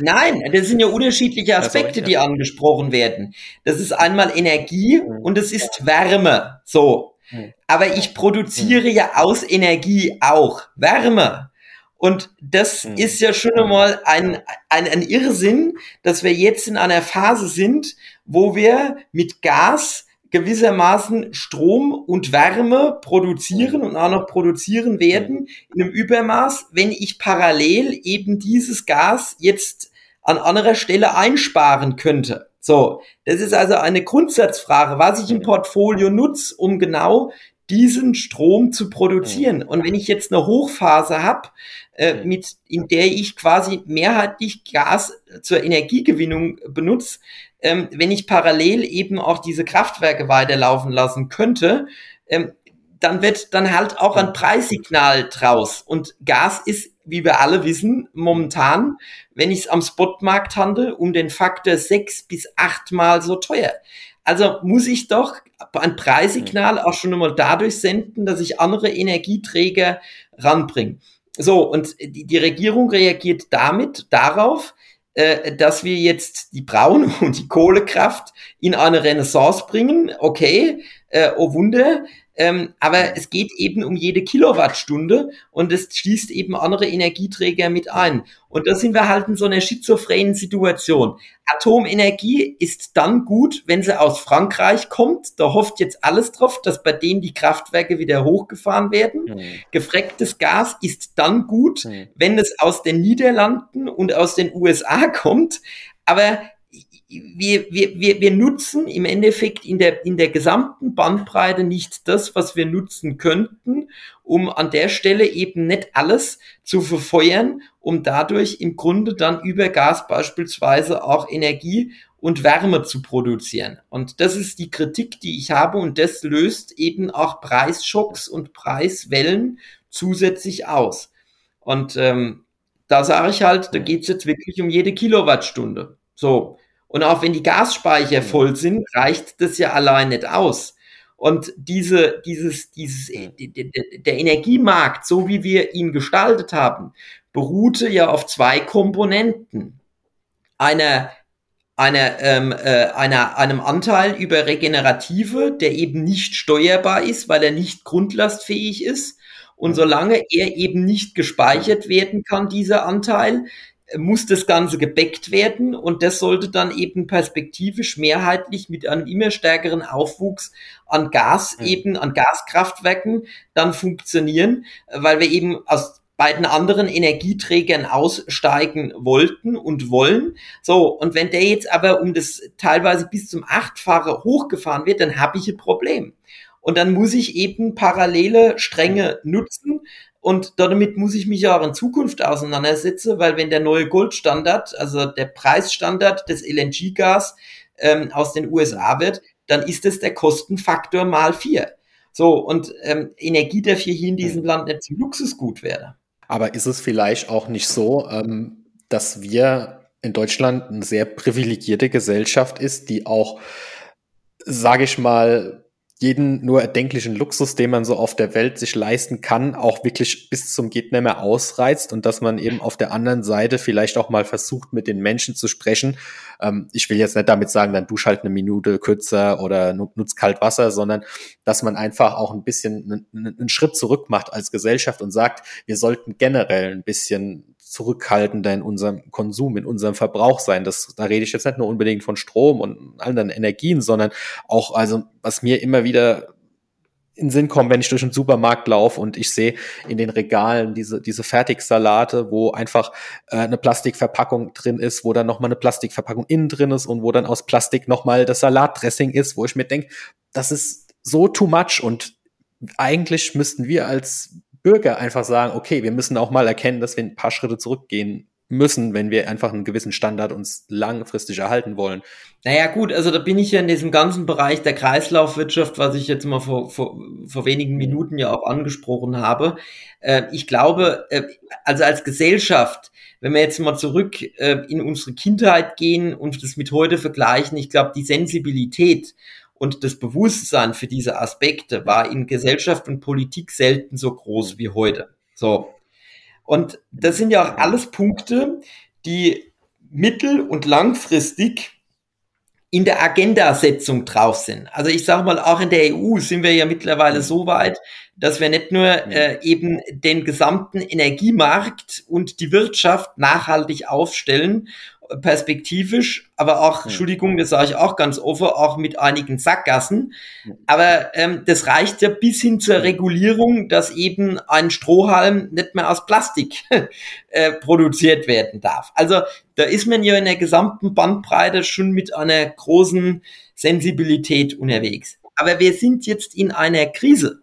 Nein, das sind ja unterschiedliche Aspekte, die angesprochen werden. Das ist einmal Energie mhm. und es ist Wärme. So. Mhm. Aber ich produziere mhm. ja aus Energie auch Wärme. Und das ist ja schon einmal ein, ein, ein Irrsinn, dass wir jetzt in einer Phase sind, wo wir mit Gas gewissermaßen Strom und Wärme produzieren und auch noch produzieren werden in einem Übermaß, wenn ich parallel eben dieses Gas jetzt an anderer Stelle einsparen könnte. So, das ist also eine Grundsatzfrage, was ich im Portfolio nutze, um genau diesen Strom zu produzieren. Und wenn ich jetzt eine Hochphase habe, äh, mit in der ich quasi mehrheitlich Gas zur Energiegewinnung benutze, ähm, wenn ich parallel eben auch diese Kraftwerke weiterlaufen lassen könnte, ähm, dann wird dann halt auch ein Preissignal draus. Und Gas ist, wie wir alle wissen, momentan, wenn ich es am Spotmarkt handle, um den Faktor sechs bis achtmal so teuer. Also muss ich doch ein Preissignal auch schon einmal dadurch senden, dass ich andere Energieträger ranbringe. So, und die, die Regierung reagiert damit darauf, äh, dass wir jetzt die Braun- und die Kohlekraft in eine Renaissance bringen. Okay, äh, oh Wunder, ähm, aber es geht eben um jede Kilowattstunde und es schließt eben andere Energieträger mit ein. Und da sind wir halt in so einer schizophrenen Situation. Atomenergie ist dann gut, wenn sie aus Frankreich kommt. Da hofft jetzt alles drauf, dass bei denen die Kraftwerke wieder hochgefahren werden. Mhm. Gefrecktes Gas ist dann gut, mhm. wenn es aus den Niederlanden und aus den USA kommt. Aber wir, wir, wir, wir nutzen im Endeffekt in der, in der gesamten Bandbreite nicht das, was wir nutzen könnten, um an der Stelle eben nicht alles zu verfeuern, um dadurch im Grunde dann über Gas beispielsweise auch Energie und Wärme zu produzieren. Und das ist die Kritik, die ich habe und das löst eben auch Preisschocks und Preiswellen zusätzlich aus. Und ähm, da sage ich halt, da geht's jetzt wirklich um jede Kilowattstunde. So, und auch wenn die Gasspeicher mhm. voll sind, reicht das ja allein nicht aus. Und diese, dieses, dieses, der Energiemarkt, so wie wir ihn gestaltet haben, beruhte ja auf zwei Komponenten. Einer, einer, ähm, äh, einer, einem Anteil über Regenerative, der eben nicht steuerbar ist, weil er nicht grundlastfähig ist. Und mhm. solange er eben nicht gespeichert werden kann, dieser Anteil, muss das Ganze gebackt werden und das sollte dann eben perspektivisch mehrheitlich mit einem immer stärkeren Aufwuchs an Gas eben, an Gaskraftwerken dann funktionieren, weil wir eben aus bei den anderen Energieträgern aussteigen wollten und wollen. So, und wenn der jetzt aber um das teilweise bis zum Achtfache hochgefahren wird, dann habe ich ein Problem. Und dann muss ich eben parallele Stränge nutzen. Und damit muss ich mich auch in Zukunft auseinandersetzen, weil wenn der neue Goldstandard, also der Preisstandard des LNG-Gas ähm, aus den USA wird, dann ist es der Kostenfaktor mal vier. So, und ähm, Energie darf hier in diesem hm. Land nicht zum Luxusgut werden. Aber ist es vielleicht auch nicht so, ähm, dass wir in Deutschland eine sehr privilegierte Gesellschaft ist, die auch, sage ich mal, jeden nur erdenklichen Luxus, den man so auf der Welt sich leisten kann, auch wirklich bis zum geht ausreizt und dass man eben auf der anderen Seite vielleicht auch mal versucht, mit den Menschen zu sprechen. Ähm, ich will jetzt nicht damit sagen, dann dusch halt eine Minute kürzer oder nutzt kalt Wasser, sondern dass man einfach auch ein bisschen einen, einen Schritt zurück macht als Gesellschaft und sagt, wir sollten generell ein bisschen zurückhaltender in unserem Konsum, in unserem Verbrauch sein. Das, da rede ich jetzt nicht nur unbedingt von Strom und anderen Energien, sondern auch, also was mir immer wieder in Sinn kommt, wenn ich durch den Supermarkt laufe und ich sehe in den Regalen diese, diese Fertigsalate, wo einfach äh, eine Plastikverpackung drin ist, wo dann nochmal eine Plastikverpackung innen drin ist und wo dann aus Plastik nochmal das Salatdressing ist, wo ich mir denke, das ist so too much und eigentlich müssten wir als Bürger einfach sagen, okay, wir müssen auch mal erkennen, dass wir ein paar Schritte zurückgehen müssen, wenn wir einfach einen gewissen Standard uns langfristig erhalten wollen. Naja gut, also da bin ich ja in diesem ganzen Bereich der Kreislaufwirtschaft, was ich jetzt mal vor, vor, vor wenigen Minuten ja auch angesprochen habe. Äh, ich glaube, äh, also als Gesellschaft, wenn wir jetzt mal zurück äh, in unsere Kindheit gehen und das mit heute vergleichen, ich glaube, die Sensibilität und das Bewusstsein für diese Aspekte war in Gesellschaft und Politik selten so groß wie heute. So. Und das sind ja auch alles Punkte, die mittel- und langfristig in der Agendasetzung drauf sind. Also ich sage mal, auch in der EU sind wir ja mittlerweile so weit, dass wir nicht nur äh, eben den gesamten Energiemarkt und die Wirtschaft nachhaltig aufstellen perspektivisch, aber auch, ja. Entschuldigung, das sage ich auch ganz offen, auch mit einigen Sackgassen. Aber ähm, das reicht ja bis hin zur Regulierung, dass eben ein Strohhalm nicht mehr aus Plastik äh, produziert werden darf. Also da ist man ja in der gesamten Bandbreite schon mit einer großen Sensibilität unterwegs. Aber wir sind jetzt in einer Krise.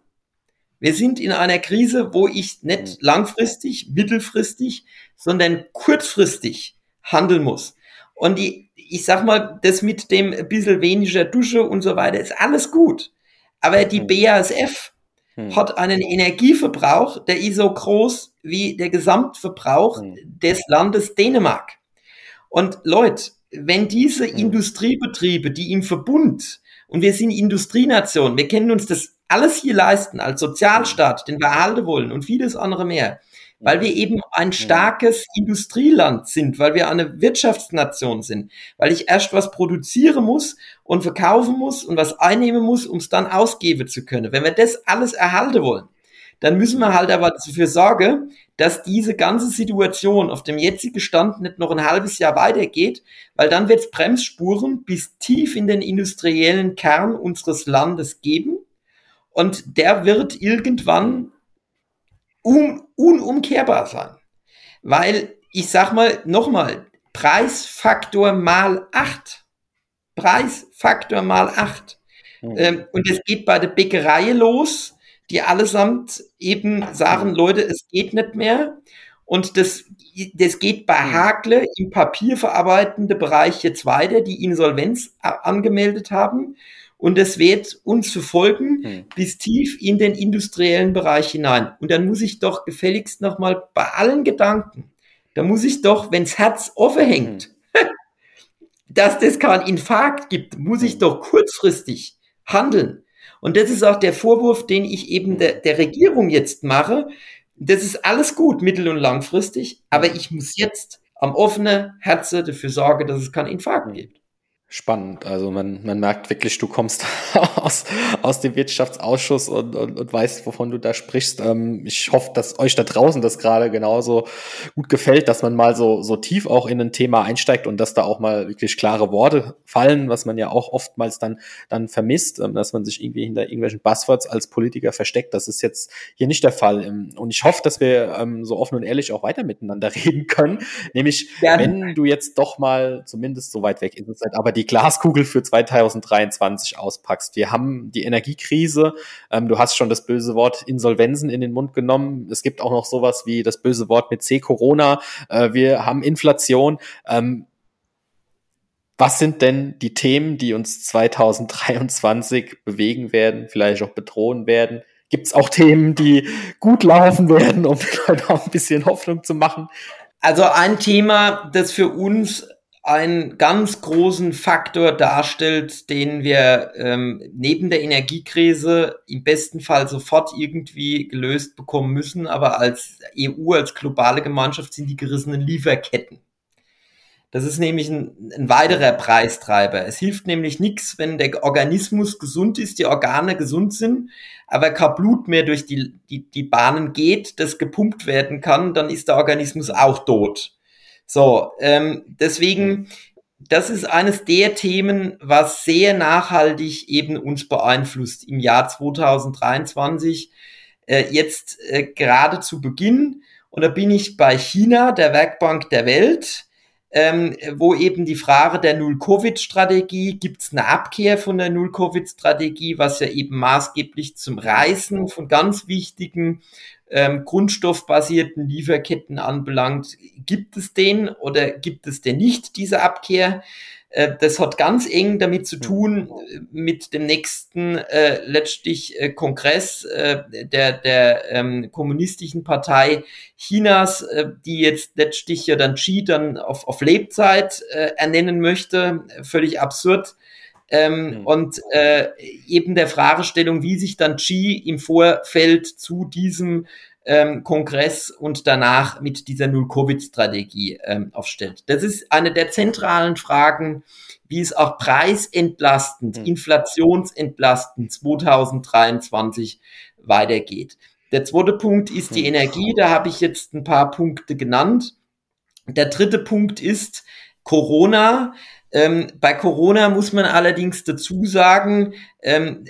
Wir sind in einer Krise, wo ich nicht langfristig, mittelfristig, sondern kurzfristig handeln muss. Und die, ich sag mal, das mit dem ein bisschen weniger Dusche und so weiter ist alles gut. Aber die hm. BASF hm. hat einen Energieverbrauch, der ist so groß wie der Gesamtverbrauch hm. des Landes Dänemark. Und Leute, wenn diese hm. Industriebetriebe, die im Verbund, und wir sind Industrienation, wir können uns das alles hier leisten als Sozialstaat, den wir erhalten wollen und vieles andere mehr, weil wir eben ein starkes Industrieland sind, weil wir eine Wirtschaftsnation sind, weil ich erst was produzieren muss und verkaufen muss und was einnehmen muss, um es dann ausgeben zu können. Wenn wir das alles erhalten wollen, dann müssen wir halt aber dafür sorgen, dass diese ganze Situation auf dem jetzigen Stand nicht noch ein halbes Jahr weitergeht, weil dann wird es Bremsspuren bis tief in den industriellen Kern unseres Landes geben. Und der wird irgendwann un unumkehrbar sein. Weil, ich sag mal, nochmal, Preisfaktor mal acht, Preisfaktor mal acht. Mhm. Ähm, und es geht bei der Bäckerei los, die allesamt eben sagen, mhm. Leute, es geht nicht mehr. Und das, das geht bei hm. Hakle im papierverarbeitenden Bereich jetzt weiter, die Insolvenz angemeldet haben. Und es wird uns verfolgen hm. bis tief in den industriellen Bereich hinein. Und dann muss ich doch gefälligst nochmal bei allen Gedanken, da muss ich doch, wenns Herz offen hängt, hm. dass das keinen Infarkt gibt, muss ich hm. doch kurzfristig handeln. Und das ist auch der Vorwurf, den ich eben hm. der, der Regierung jetzt mache. Das ist alles gut, mittel- und langfristig, aber hm. ich muss jetzt am offenen Herzen dafür sorgen, dass es keinen Infarkt gibt. Spannend. Also man, man merkt wirklich, du kommst aus, aus dem Wirtschaftsausschuss und, und, und weißt, wovon du da sprichst. Ähm, ich hoffe, dass euch da draußen das gerade genauso gut gefällt, dass man mal so, so tief auch in ein Thema einsteigt und dass da auch mal wirklich klare Worte fallen, was man ja auch oftmals dann, dann vermisst, ähm, dass man sich irgendwie hinter irgendwelchen Buzzwords als Politiker versteckt. Das ist jetzt hier nicht der Fall. Ähm, und ich hoffe, dass wir ähm, so offen und ehrlich auch weiter miteinander reden können. Nämlich, Gerne. wenn du jetzt doch mal, zumindest so weit weg ist aber die die Glaskugel für 2023 auspackst. Wir haben die Energiekrise. Ähm, du hast schon das böse Wort Insolvenzen in den Mund genommen. Es gibt auch noch sowas wie das böse Wort mit C Corona. Äh, wir haben Inflation. Ähm, was sind denn die Themen, die uns 2023 bewegen werden, vielleicht auch bedrohen werden? Gibt es auch Themen, die gut laufen werden, um Leuten auch ein bisschen Hoffnung zu machen? Also ein Thema, das für uns einen ganz großen Faktor darstellt, den wir ähm, neben der Energiekrise im besten Fall sofort irgendwie gelöst bekommen müssen. Aber als EU, als globale Gemeinschaft sind die gerissenen Lieferketten. Das ist nämlich ein, ein weiterer Preistreiber. Es hilft nämlich nichts, wenn der Organismus gesund ist, die Organe gesund sind, aber kein Blut mehr durch die, die, die Bahnen geht, das gepumpt werden kann, dann ist der Organismus auch tot. So, ähm, deswegen, mhm. das ist eines der Themen, was sehr nachhaltig eben uns beeinflusst im Jahr 2023. Äh, jetzt äh, gerade zu Beginn, und da bin ich bei China, der Werkbank der Welt, ähm, wo eben die Frage der Null-Covid-Strategie, gibt es eine Abkehr von der Null-Covid-Strategie, was ja eben maßgeblich zum Reißen von ganz wichtigen ähm, grundstoffbasierten Lieferketten anbelangt, gibt es den oder gibt es denn nicht diese Abkehr? Äh, das hat ganz eng damit zu tun äh, mit dem nächsten äh, letztlich äh, Kongress äh, der, der ähm, kommunistischen Partei Chinas, äh, die jetzt letztlich ja dann Xi dann auf, auf Lebzeit äh, ernennen möchte. Völlig absurd. Ähm, mhm. Und äh, eben der Fragestellung, wie sich dann Xi im Vorfeld zu diesem ähm, Kongress und danach mit dieser Null-Covid-Strategie ähm, aufstellt. Das ist eine der zentralen Fragen, wie es auch preisentlastend, mhm. inflationsentlastend 2023 weitergeht. Der zweite Punkt ist die mhm. Energie, da habe ich jetzt ein paar Punkte genannt. Der dritte Punkt ist Corona. Ähm, bei Corona muss man allerdings dazu sagen, ähm,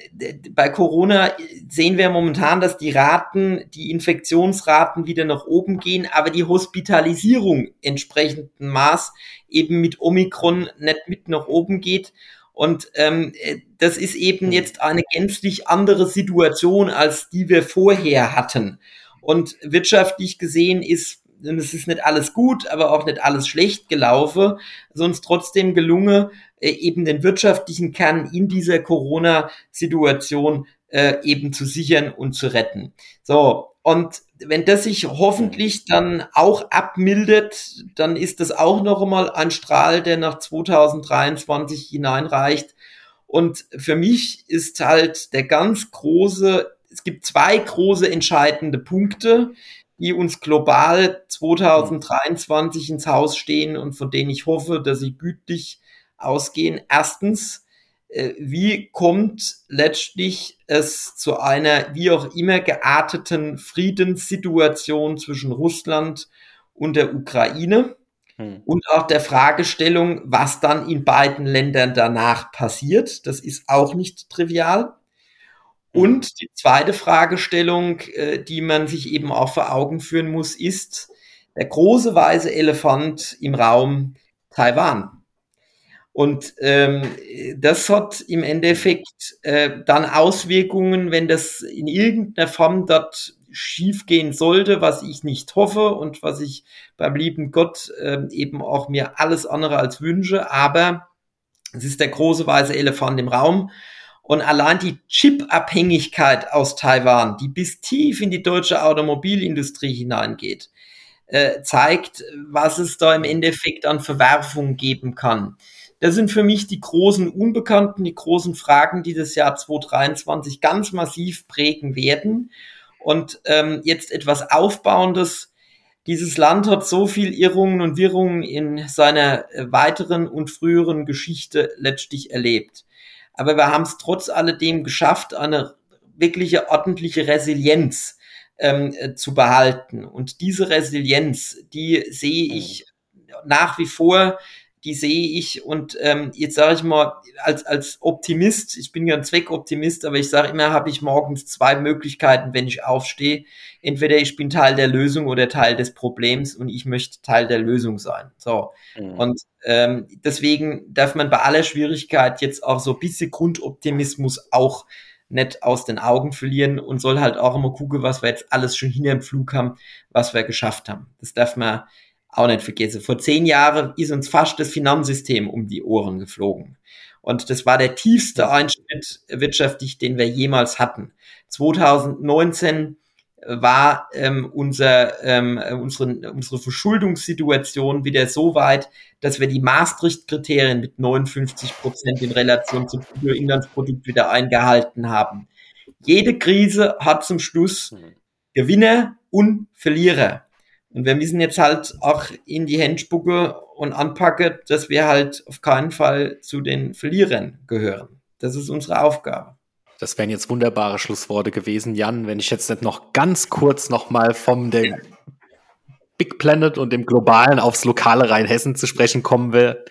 bei Corona sehen wir momentan, dass die Raten, die Infektionsraten wieder nach oben gehen, aber die Hospitalisierung entsprechenden Maß eben mit Omikron nicht mit nach oben geht. Und ähm, das ist eben hm. jetzt eine gänzlich andere Situation, als die wir vorher hatten. Und wirtschaftlich gesehen ist es ist nicht alles gut, aber auch nicht alles schlecht gelaufen, sonst trotzdem gelungen, äh, eben den wirtschaftlichen Kern in dieser Corona-Situation äh, eben zu sichern und zu retten. So, und wenn das sich hoffentlich dann auch abmildert, dann ist das auch noch einmal ein Strahl, der nach 2023 hineinreicht. Und für mich ist halt der ganz große, es gibt zwei große entscheidende Punkte, die uns global 2023 ins Haus stehen und von denen ich hoffe, dass sie gütlich ausgehen. Erstens, äh, wie kommt letztlich es zu einer wie auch immer gearteten Friedenssituation zwischen Russland und der Ukraine? Hm. Und auch der Fragestellung, was dann in beiden Ländern danach passiert. Das ist auch nicht trivial. Und die zweite Fragestellung, äh, die man sich eben auch vor Augen führen muss, ist der große weiße Elefant im Raum Taiwan. Und ähm, das hat im Endeffekt äh, dann Auswirkungen, wenn das in irgendeiner Form dort schiefgehen sollte, was ich nicht hoffe und was ich beim lieben Gott äh, eben auch mir alles andere als wünsche. Aber es ist der große weiße Elefant im Raum. Und allein die Chip-Abhängigkeit aus Taiwan, die bis tief in die deutsche Automobilindustrie hineingeht, äh, zeigt, was es da im Endeffekt an Verwerfungen geben kann. Das sind für mich die großen Unbekannten, die großen Fragen, die das Jahr 2023 ganz massiv prägen werden. Und ähm, jetzt etwas Aufbauendes. Dieses Land hat so viel Irrungen und Wirrungen in seiner weiteren und früheren Geschichte letztlich erlebt. Aber wir haben es trotz alledem geschafft, eine wirkliche ordentliche Resilienz ähm, äh, zu behalten. Und diese Resilienz, die sehe ich nach wie vor die sehe ich und ähm, jetzt sage ich mal als als Optimist, ich bin ja ein Zweckoptimist, aber ich sage immer, habe ich morgens zwei Möglichkeiten, wenn ich aufstehe. Entweder ich bin Teil der Lösung oder Teil des Problems und ich möchte Teil der Lösung sein. So mhm. und ähm, deswegen darf man bei aller Schwierigkeit jetzt auch so ein bisschen Grundoptimismus auch nicht aus den Augen verlieren und soll halt auch immer gucken, was wir jetzt alles schon hinter dem Flug haben, was wir geschafft haben. Das darf man auch nicht vergessen. Vor zehn Jahren ist uns fast das Finanzsystem um die Ohren geflogen. Und das war der tiefste Einschnitt wirtschaftlich, den wir jemals hatten. 2019 war ähm, unser, ähm, unsere, unsere Verschuldungssituation wieder so weit, dass wir die Maastricht-Kriterien mit 59 Prozent in Relation zum Inlandsprodukt wieder eingehalten haben. Jede Krise hat zum Schluss hm. Gewinner und Verlierer. Und wir müssen jetzt halt auch in die Hände spucken und anpacken, dass wir halt auf keinen Fall zu den Verlierern gehören. Das ist unsere Aufgabe. Das wären jetzt wunderbare Schlussworte gewesen, Jan. Wenn ich jetzt nicht noch ganz kurz noch mal vom dem Big Planet und dem Globalen aufs lokale Rheinhessen zu sprechen kommen will,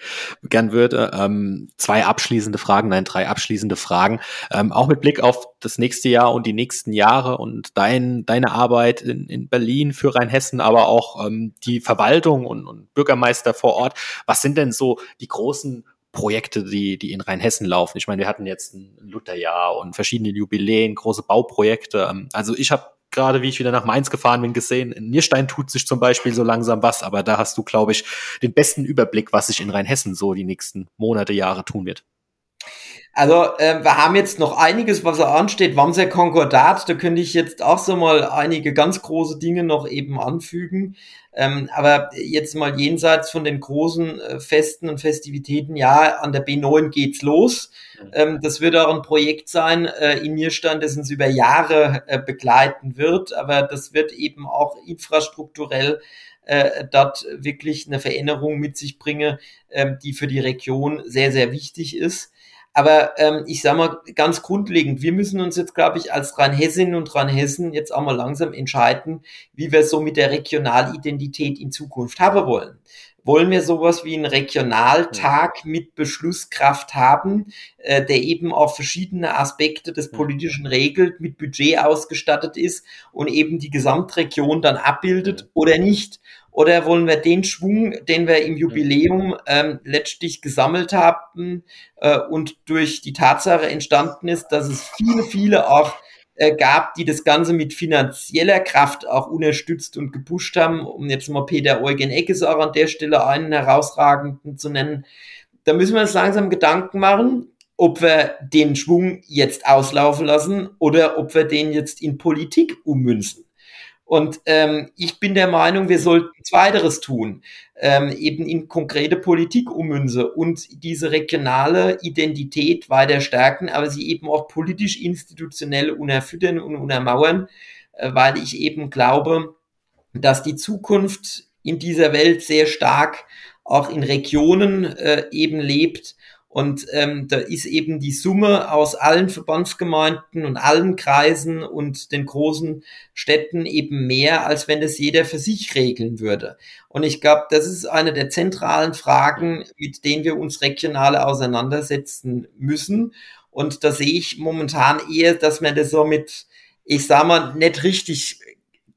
gern würde. Ähm, zwei abschließende Fragen, nein, drei abschließende Fragen. Ähm, auch mit Blick auf das nächste Jahr und die nächsten Jahre und dein, deine Arbeit in, in Berlin für Rheinhessen, aber auch ähm, die Verwaltung und, und Bürgermeister vor Ort. Was sind denn so die großen Projekte, die, die in Rheinhessen laufen. Ich meine, wir hatten jetzt ein Lutherjahr und verschiedene Jubiläen, große Bauprojekte. Ähm, also ich habe gerade wie ich wieder nach Mainz gefahren bin, gesehen. In Nierstein tut sich zum Beispiel so langsam was, aber da hast du, glaube ich, den besten Überblick, was sich in Rheinhessen so die nächsten Monate, Jahre tun wird. Also äh, wir haben jetzt noch einiges, was da ansteht. Wamser Konkordat, da könnte ich jetzt auch so mal einige ganz große Dinge noch eben anfügen. Ähm, aber jetzt mal jenseits von den großen äh, Festen und Festivitäten, ja, an der B9 geht's los. Mhm. Ähm, das wird auch ein Projekt sein äh, in Nierstand, das uns über Jahre äh, begleiten wird. Aber das wird eben auch infrastrukturell äh, dort wirklich eine Veränderung mit sich bringen, äh, die für die Region sehr, sehr wichtig ist. Aber ähm, ich sage mal ganz grundlegend, wir müssen uns jetzt, glaube ich, als Rheinhessinnen und Rheinhessen jetzt auch mal langsam entscheiden, wie wir so mit der Regionalidentität in Zukunft haben wollen. Wollen wir sowas wie einen Regionaltag mit Beschlusskraft haben, äh, der eben auch verschiedene Aspekte des Politischen regelt, mit Budget ausgestattet ist und eben die Gesamtregion dann abbildet oder nicht? Oder wollen wir den Schwung, den wir im Jubiläum ähm, letztlich gesammelt haben äh, und durch die Tatsache entstanden ist, dass es viele, viele auch äh, gab, die das Ganze mit finanzieller Kraft auch unterstützt und gepusht haben, um jetzt mal Peter Eugen Eckes auch an der Stelle einen herausragenden zu nennen. Da müssen wir uns langsam Gedanken machen, ob wir den Schwung jetzt auslaufen lassen oder ob wir den jetzt in Politik ummünzen. Und ähm, ich bin der Meinung, wir sollten zweiteres tun, ähm, eben in konkrete Politik ummünze und diese regionale Identität weiter stärken, aber sie eben auch politisch institutionell unerfüttern und unermauern, äh, weil ich eben glaube, dass die Zukunft in dieser Welt sehr stark auch in Regionen äh, eben lebt und ähm, da ist eben die Summe aus allen Verbandsgemeinden und allen Kreisen und den großen Städten eben mehr, als wenn das jeder für sich regeln würde. Und ich glaube, das ist eine der zentralen Fragen, mit denen wir uns regionale auseinandersetzen müssen. Und da sehe ich momentan eher, dass man das so mit, ich sag mal, nicht richtig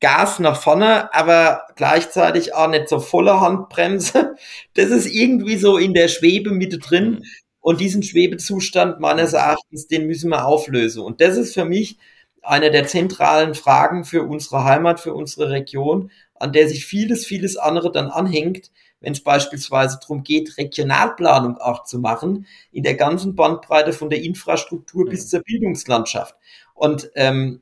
Gas nach vorne, aber gleichzeitig auch nicht so voller Handbremse. Das ist irgendwie so in der Schwebe Mitte drin. Und diesen Schwebezustand meines Erachtens, den müssen wir auflösen. Und das ist für mich eine der zentralen Fragen für unsere Heimat, für unsere Region, an der sich vieles, vieles andere dann anhängt, wenn es beispielsweise darum geht, Regionalplanung auch zu machen, in der ganzen Bandbreite von der Infrastruktur mhm. bis zur Bildungslandschaft. Und ähm,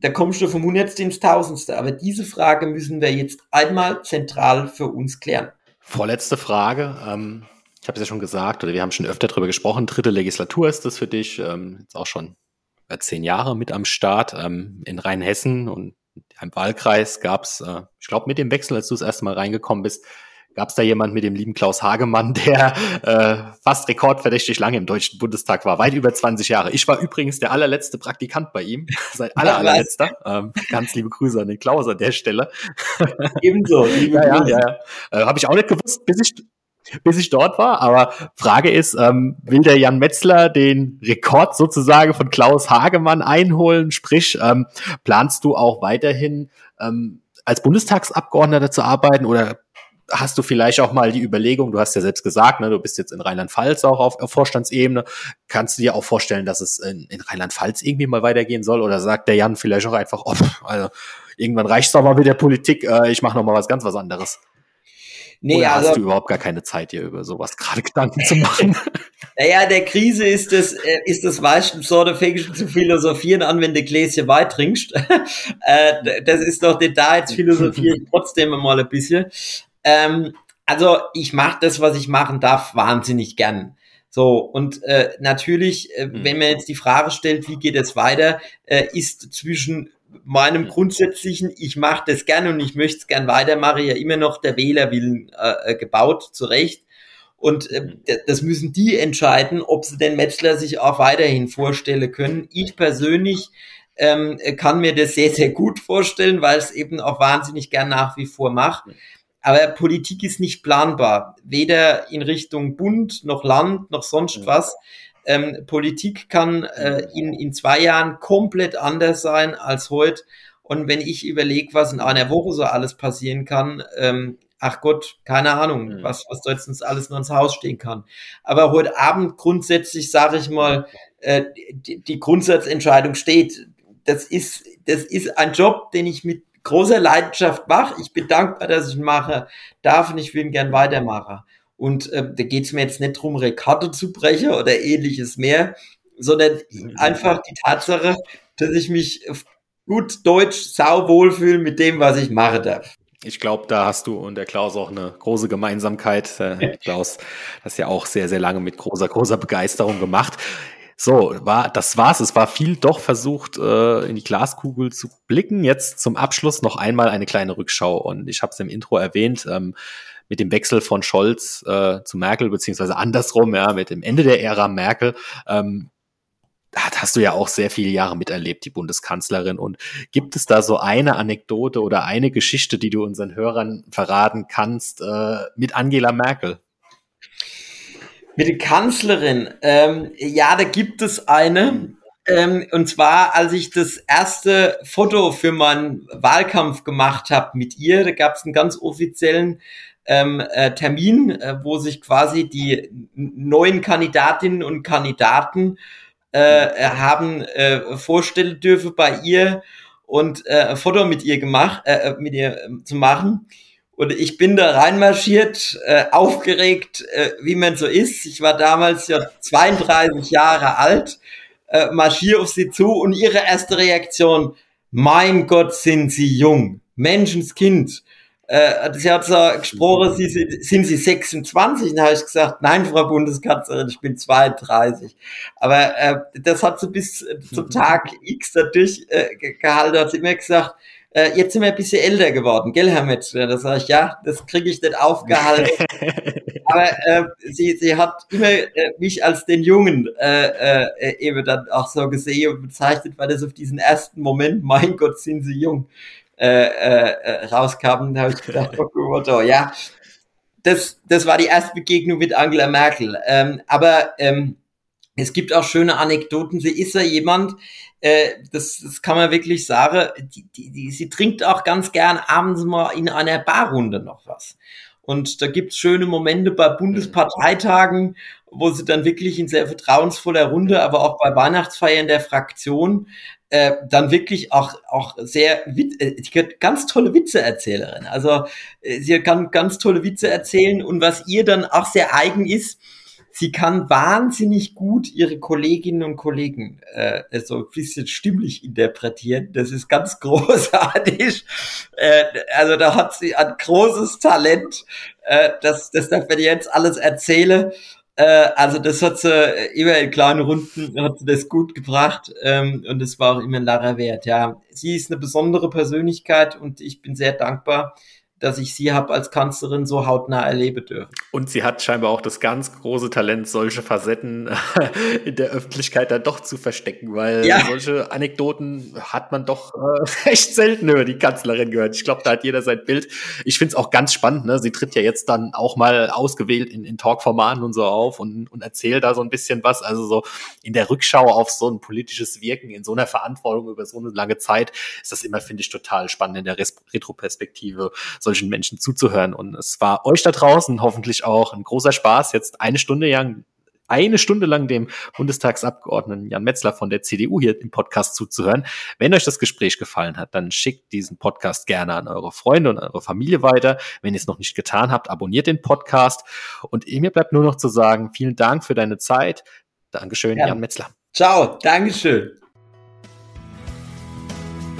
da kommst du vom Hundertste ins Tausendste. Aber diese Frage müssen wir jetzt einmal zentral für uns klären. Vorletzte Frage. Ähm, ich habe es ja schon gesagt, oder wir haben schon öfter darüber gesprochen, dritte Legislatur ist das für dich, ähm, jetzt auch schon zehn Jahre mit am Start ähm, in Rheinhessen und Im Wahlkreis gab es, äh, ich glaube, mit dem Wechsel, als du das erste Mal reingekommen bist, gab es da jemand mit dem lieben Klaus Hagemann, der äh, fast rekordverdächtig lange im Deutschen Bundestag war, weit über 20 Jahre. Ich war übrigens der allerletzte Praktikant bei ihm, seit aller, allerletzter. Ähm, ganz liebe Grüße an den Klaus an der Stelle. Ebenso. ja, ja, ja, ja. Äh, Habe ich auch nicht gewusst, bis ich bis ich dort war. Aber Frage ist, ähm, will der Jan Metzler den Rekord sozusagen von Klaus Hagemann einholen? Sprich, ähm, planst du auch weiterhin ähm, als Bundestagsabgeordneter zu arbeiten oder hast du vielleicht auch mal die Überlegung, du hast ja selbst gesagt, ne, du bist jetzt in Rheinland-Pfalz auch auf, auf Vorstandsebene, kannst du dir auch vorstellen, dass es in, in Rheinland-Pfalz irgendwie mal weitergehen soll oder sagt der Jan vielleicht auch einfach, oh, also irgendwann reicht's doch mal mit der Politik, äh, ich mache noch mal was ganz was anderes. Nee, Oder also, hast du überhaupt gar keine Zeit, dir über sowas gerade Gedanken zu machen? Naja, der Krise ist es, äh, ist das meistens so der Fängst zu philosophieren an, wenn du Gläschen Wein trinkst. Äh, das ist doch nicht da, jetzt philosophiere ich trotzdem mal ein bisschen. Ähm, also ich mache das, was ich machen darf, wahnsinnig gern. So, und äh, natürlich, äh, mhm. wenn man jetzt die Frage stellt, wie geht es weiter, äh, ist zwischen meinem mhm. grundsätzlichen, ich mache das gern und ich möchte es gern weitermachen, ja immer noch der Wählerwillen äh, äh gebaut, zu Recht. Und äh, mhm. das müssen die entscheiden, ob sie den Metzler sich auch weiterhin vorstellen können. Ich persönlich ähm, kann mir das sehr, sehr gut vorstellen, weil es eben auch wahnsinnig gern nach wie vor macht. Aber Politik ist nicht planbar, weder in Richtung Bund noch Land noch sonst was. Ähm, Politik kann äh, in, in zwei Jahren komplett anders sein als heute. Und wenn ich überlege, was in einer Woche so alles passieren kann, ähm, ach Gott, keine Ahnung, mhm. was, was jetzt uns alles nur ins Haus stehen kann. Aber heute Abend grundsätzlich, sage ich mal, äh, die, die Grundsatzentscheidung steht. Das ist, das ist ein Job, den ich mit großer Leidenschaft mache. Ich bin dankbar, dass ich ihn mache darf und ich will ihn gern weitermachen. Und äh, da geht es mir jetzt nicht darum, Rekorde zu brechen oder ähnliches mehr, sondern einfach die Tatsache, dass ich mich gut deutsch sau wohlfühle mit dem, was ich machen darf. Ich glaube, da hast du und der Klaus auch eine große Gemeinsamkeit. Äh, Klaus, das ja auch sehr, sehr lange mit großer, großer Begeisterung gemacht. So, war, das war's. Es war viel doch versucht, äh, in die Glaskugel zu blicken. Jetzt zum Abschluss noch einmal eine kleine Rückschau. Und ich habe es im Intro erwähnt, ähm, mit dem Wechsel von Scholz äh, zu Merkel, beziehungsweise andersrum, ja, mit dem Ende der Ära Merkel. Ähm, hast du ja auch sehr viele Jahre miterlebt, die Bundeskanzlerin. Und gibt es da so eine Anekdote oder eine Geschichte, die du unseren Hörern verraten kannst äh, mit Angela Merkel? Mit der Kanzlerin, ähm, ja, da gibt es eine. Ähm, und zwar, als ich das erste Foto für meinen Wahlkampf gemacht habe mit ihr, da gab es einen ganz offiziellen ähm, äh, Termin, äh, wo sich quasi die neuen Kandidatinnen und Kandidaten äh, haben äh, vorstellen dürfen bei ihr und äh, ein Foto mit ihr gemacht, äh, äh mit ihr äh, zu machen. Und ich bin da reinmarschiert, äh, aufgeregt, äh, wie man so ist. Ich war damals ja 32 Jahre alt, äh, marschiere auf sie zu und ihre erste Reaktion, mein Gott, sind sie jung, Menschenskind. Äh, sie hat so gesprochen, sie, sind Sie 26? Dann habe ich gesagt, nein, Frau Bundeskanzlerin, ich bin 32. Aber äh, das hat sie bis zum Tag X dadurch äh, gehalten, hat sie immer gesagt, äh, jetzt sind wir ein bisschen älter geworden, gell, Herr Metzger? Da sage ich, ja, das kriege ich nicht aufgehalten. Aber äh, sie, sie hat immer äh, mich als den Jungen äh, äh, eben dann auch so gesehen und bezeichnet, weil das auf diesen ersten Moment, mein Gott, sind sie jung, äh, äh, rauskam. Da habe ich gedacht, oh, ja. Das, das war die erste Begegnung mit Angela Merkel. Ähm, aber ähm, es gibt auch schöne Anekdoten. Sie ist ja jemand, äh, das, das kann man wirklich sagen, die, die, die, sie trinkt auch ganz gern abends mal in einer Barrunde noch was. Und da gibt's schöne Momente bei Bundesparteitagen, wo sie dann wirklich in sehr vertrauensvoller Runde, aber auch bei Weihnachtsfeiern der Fraktion äh, dann wirklich auch auch sehr äh, ganz tolle Witzeerzählerin. Also äh, sie kann ganz tolle Witze erzählen und was ihr dann auch sehr eigen ist, sie kann wahnsinnig gut ihre Kolleginnen und Kollegen äh, so ein bisschen stimmlich interpretieren. Das ist ganz großartig. Äh, also da hat sie ein großes Talent. Äh, das, das darf ich jetzt alles erzählen. Äh, also das hat sie immer in kleinen Runden hat sie das gut gebracht ähm, und es war auch immer ein Lara wert. Ja, sie ist eine besondere Persönlichkeit und ich bin sehr dankbar, dass ich sie habe als Kanzlerin so hautnah erleben dürfen. Und sie hat scheinbar auch das ganz große Talent, solche Facetten in der Öffentlichkeit dann doch zu verstecken, weil ja. solche Anekdoten hat man doch äh, echt selten über die Kanzlerin gehört. Ich glaube, da hat jeder sein Bild. Ich finde es auch ganz spannend. Ne? Sie tritt ja jetzt dann auch mal ausgewählt in, in Talkformaten und so auf und, und erzählt da so ein bisschen was. Also so in der Rückschau auf so ein politisches Wirken in so einer Verantwortung über so eine lange Zeit ist das immer, finde ich, total spannend in der Retroperspektive. So solchen Menschen zuzuhören. Und es war euch da draußen hoffentlich auch ein großer Spaß, jetzt eine Stunde lang eine Stunde lang dem Bundestagsabgeordneten Jan Metzler von der CDU hier im Podcast zuzuhören. Wenn euch das Gespräch gefallen hat, dann schickt diesen Podcast gerne an eure Freunde und eure Familie weiter. Wenn ihr es noch nicht getan habt, abonniert den Podcast. Und mir bleibt nur noch zu sagen, vielen Dank für deine Zeit. Dankeschön, ja. Jan Metzler. Ciao, Dankeschön.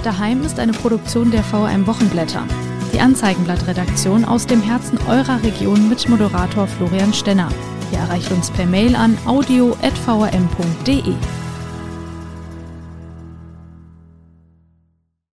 Daheim ist eine Produktion der VM Wochenblätter die Anzeigenblatt-Redaktion aus dem Herzen eurer Region mit Moderator Florian Stenner. Ihr erreicht uns per Mail an audio.vrm.de.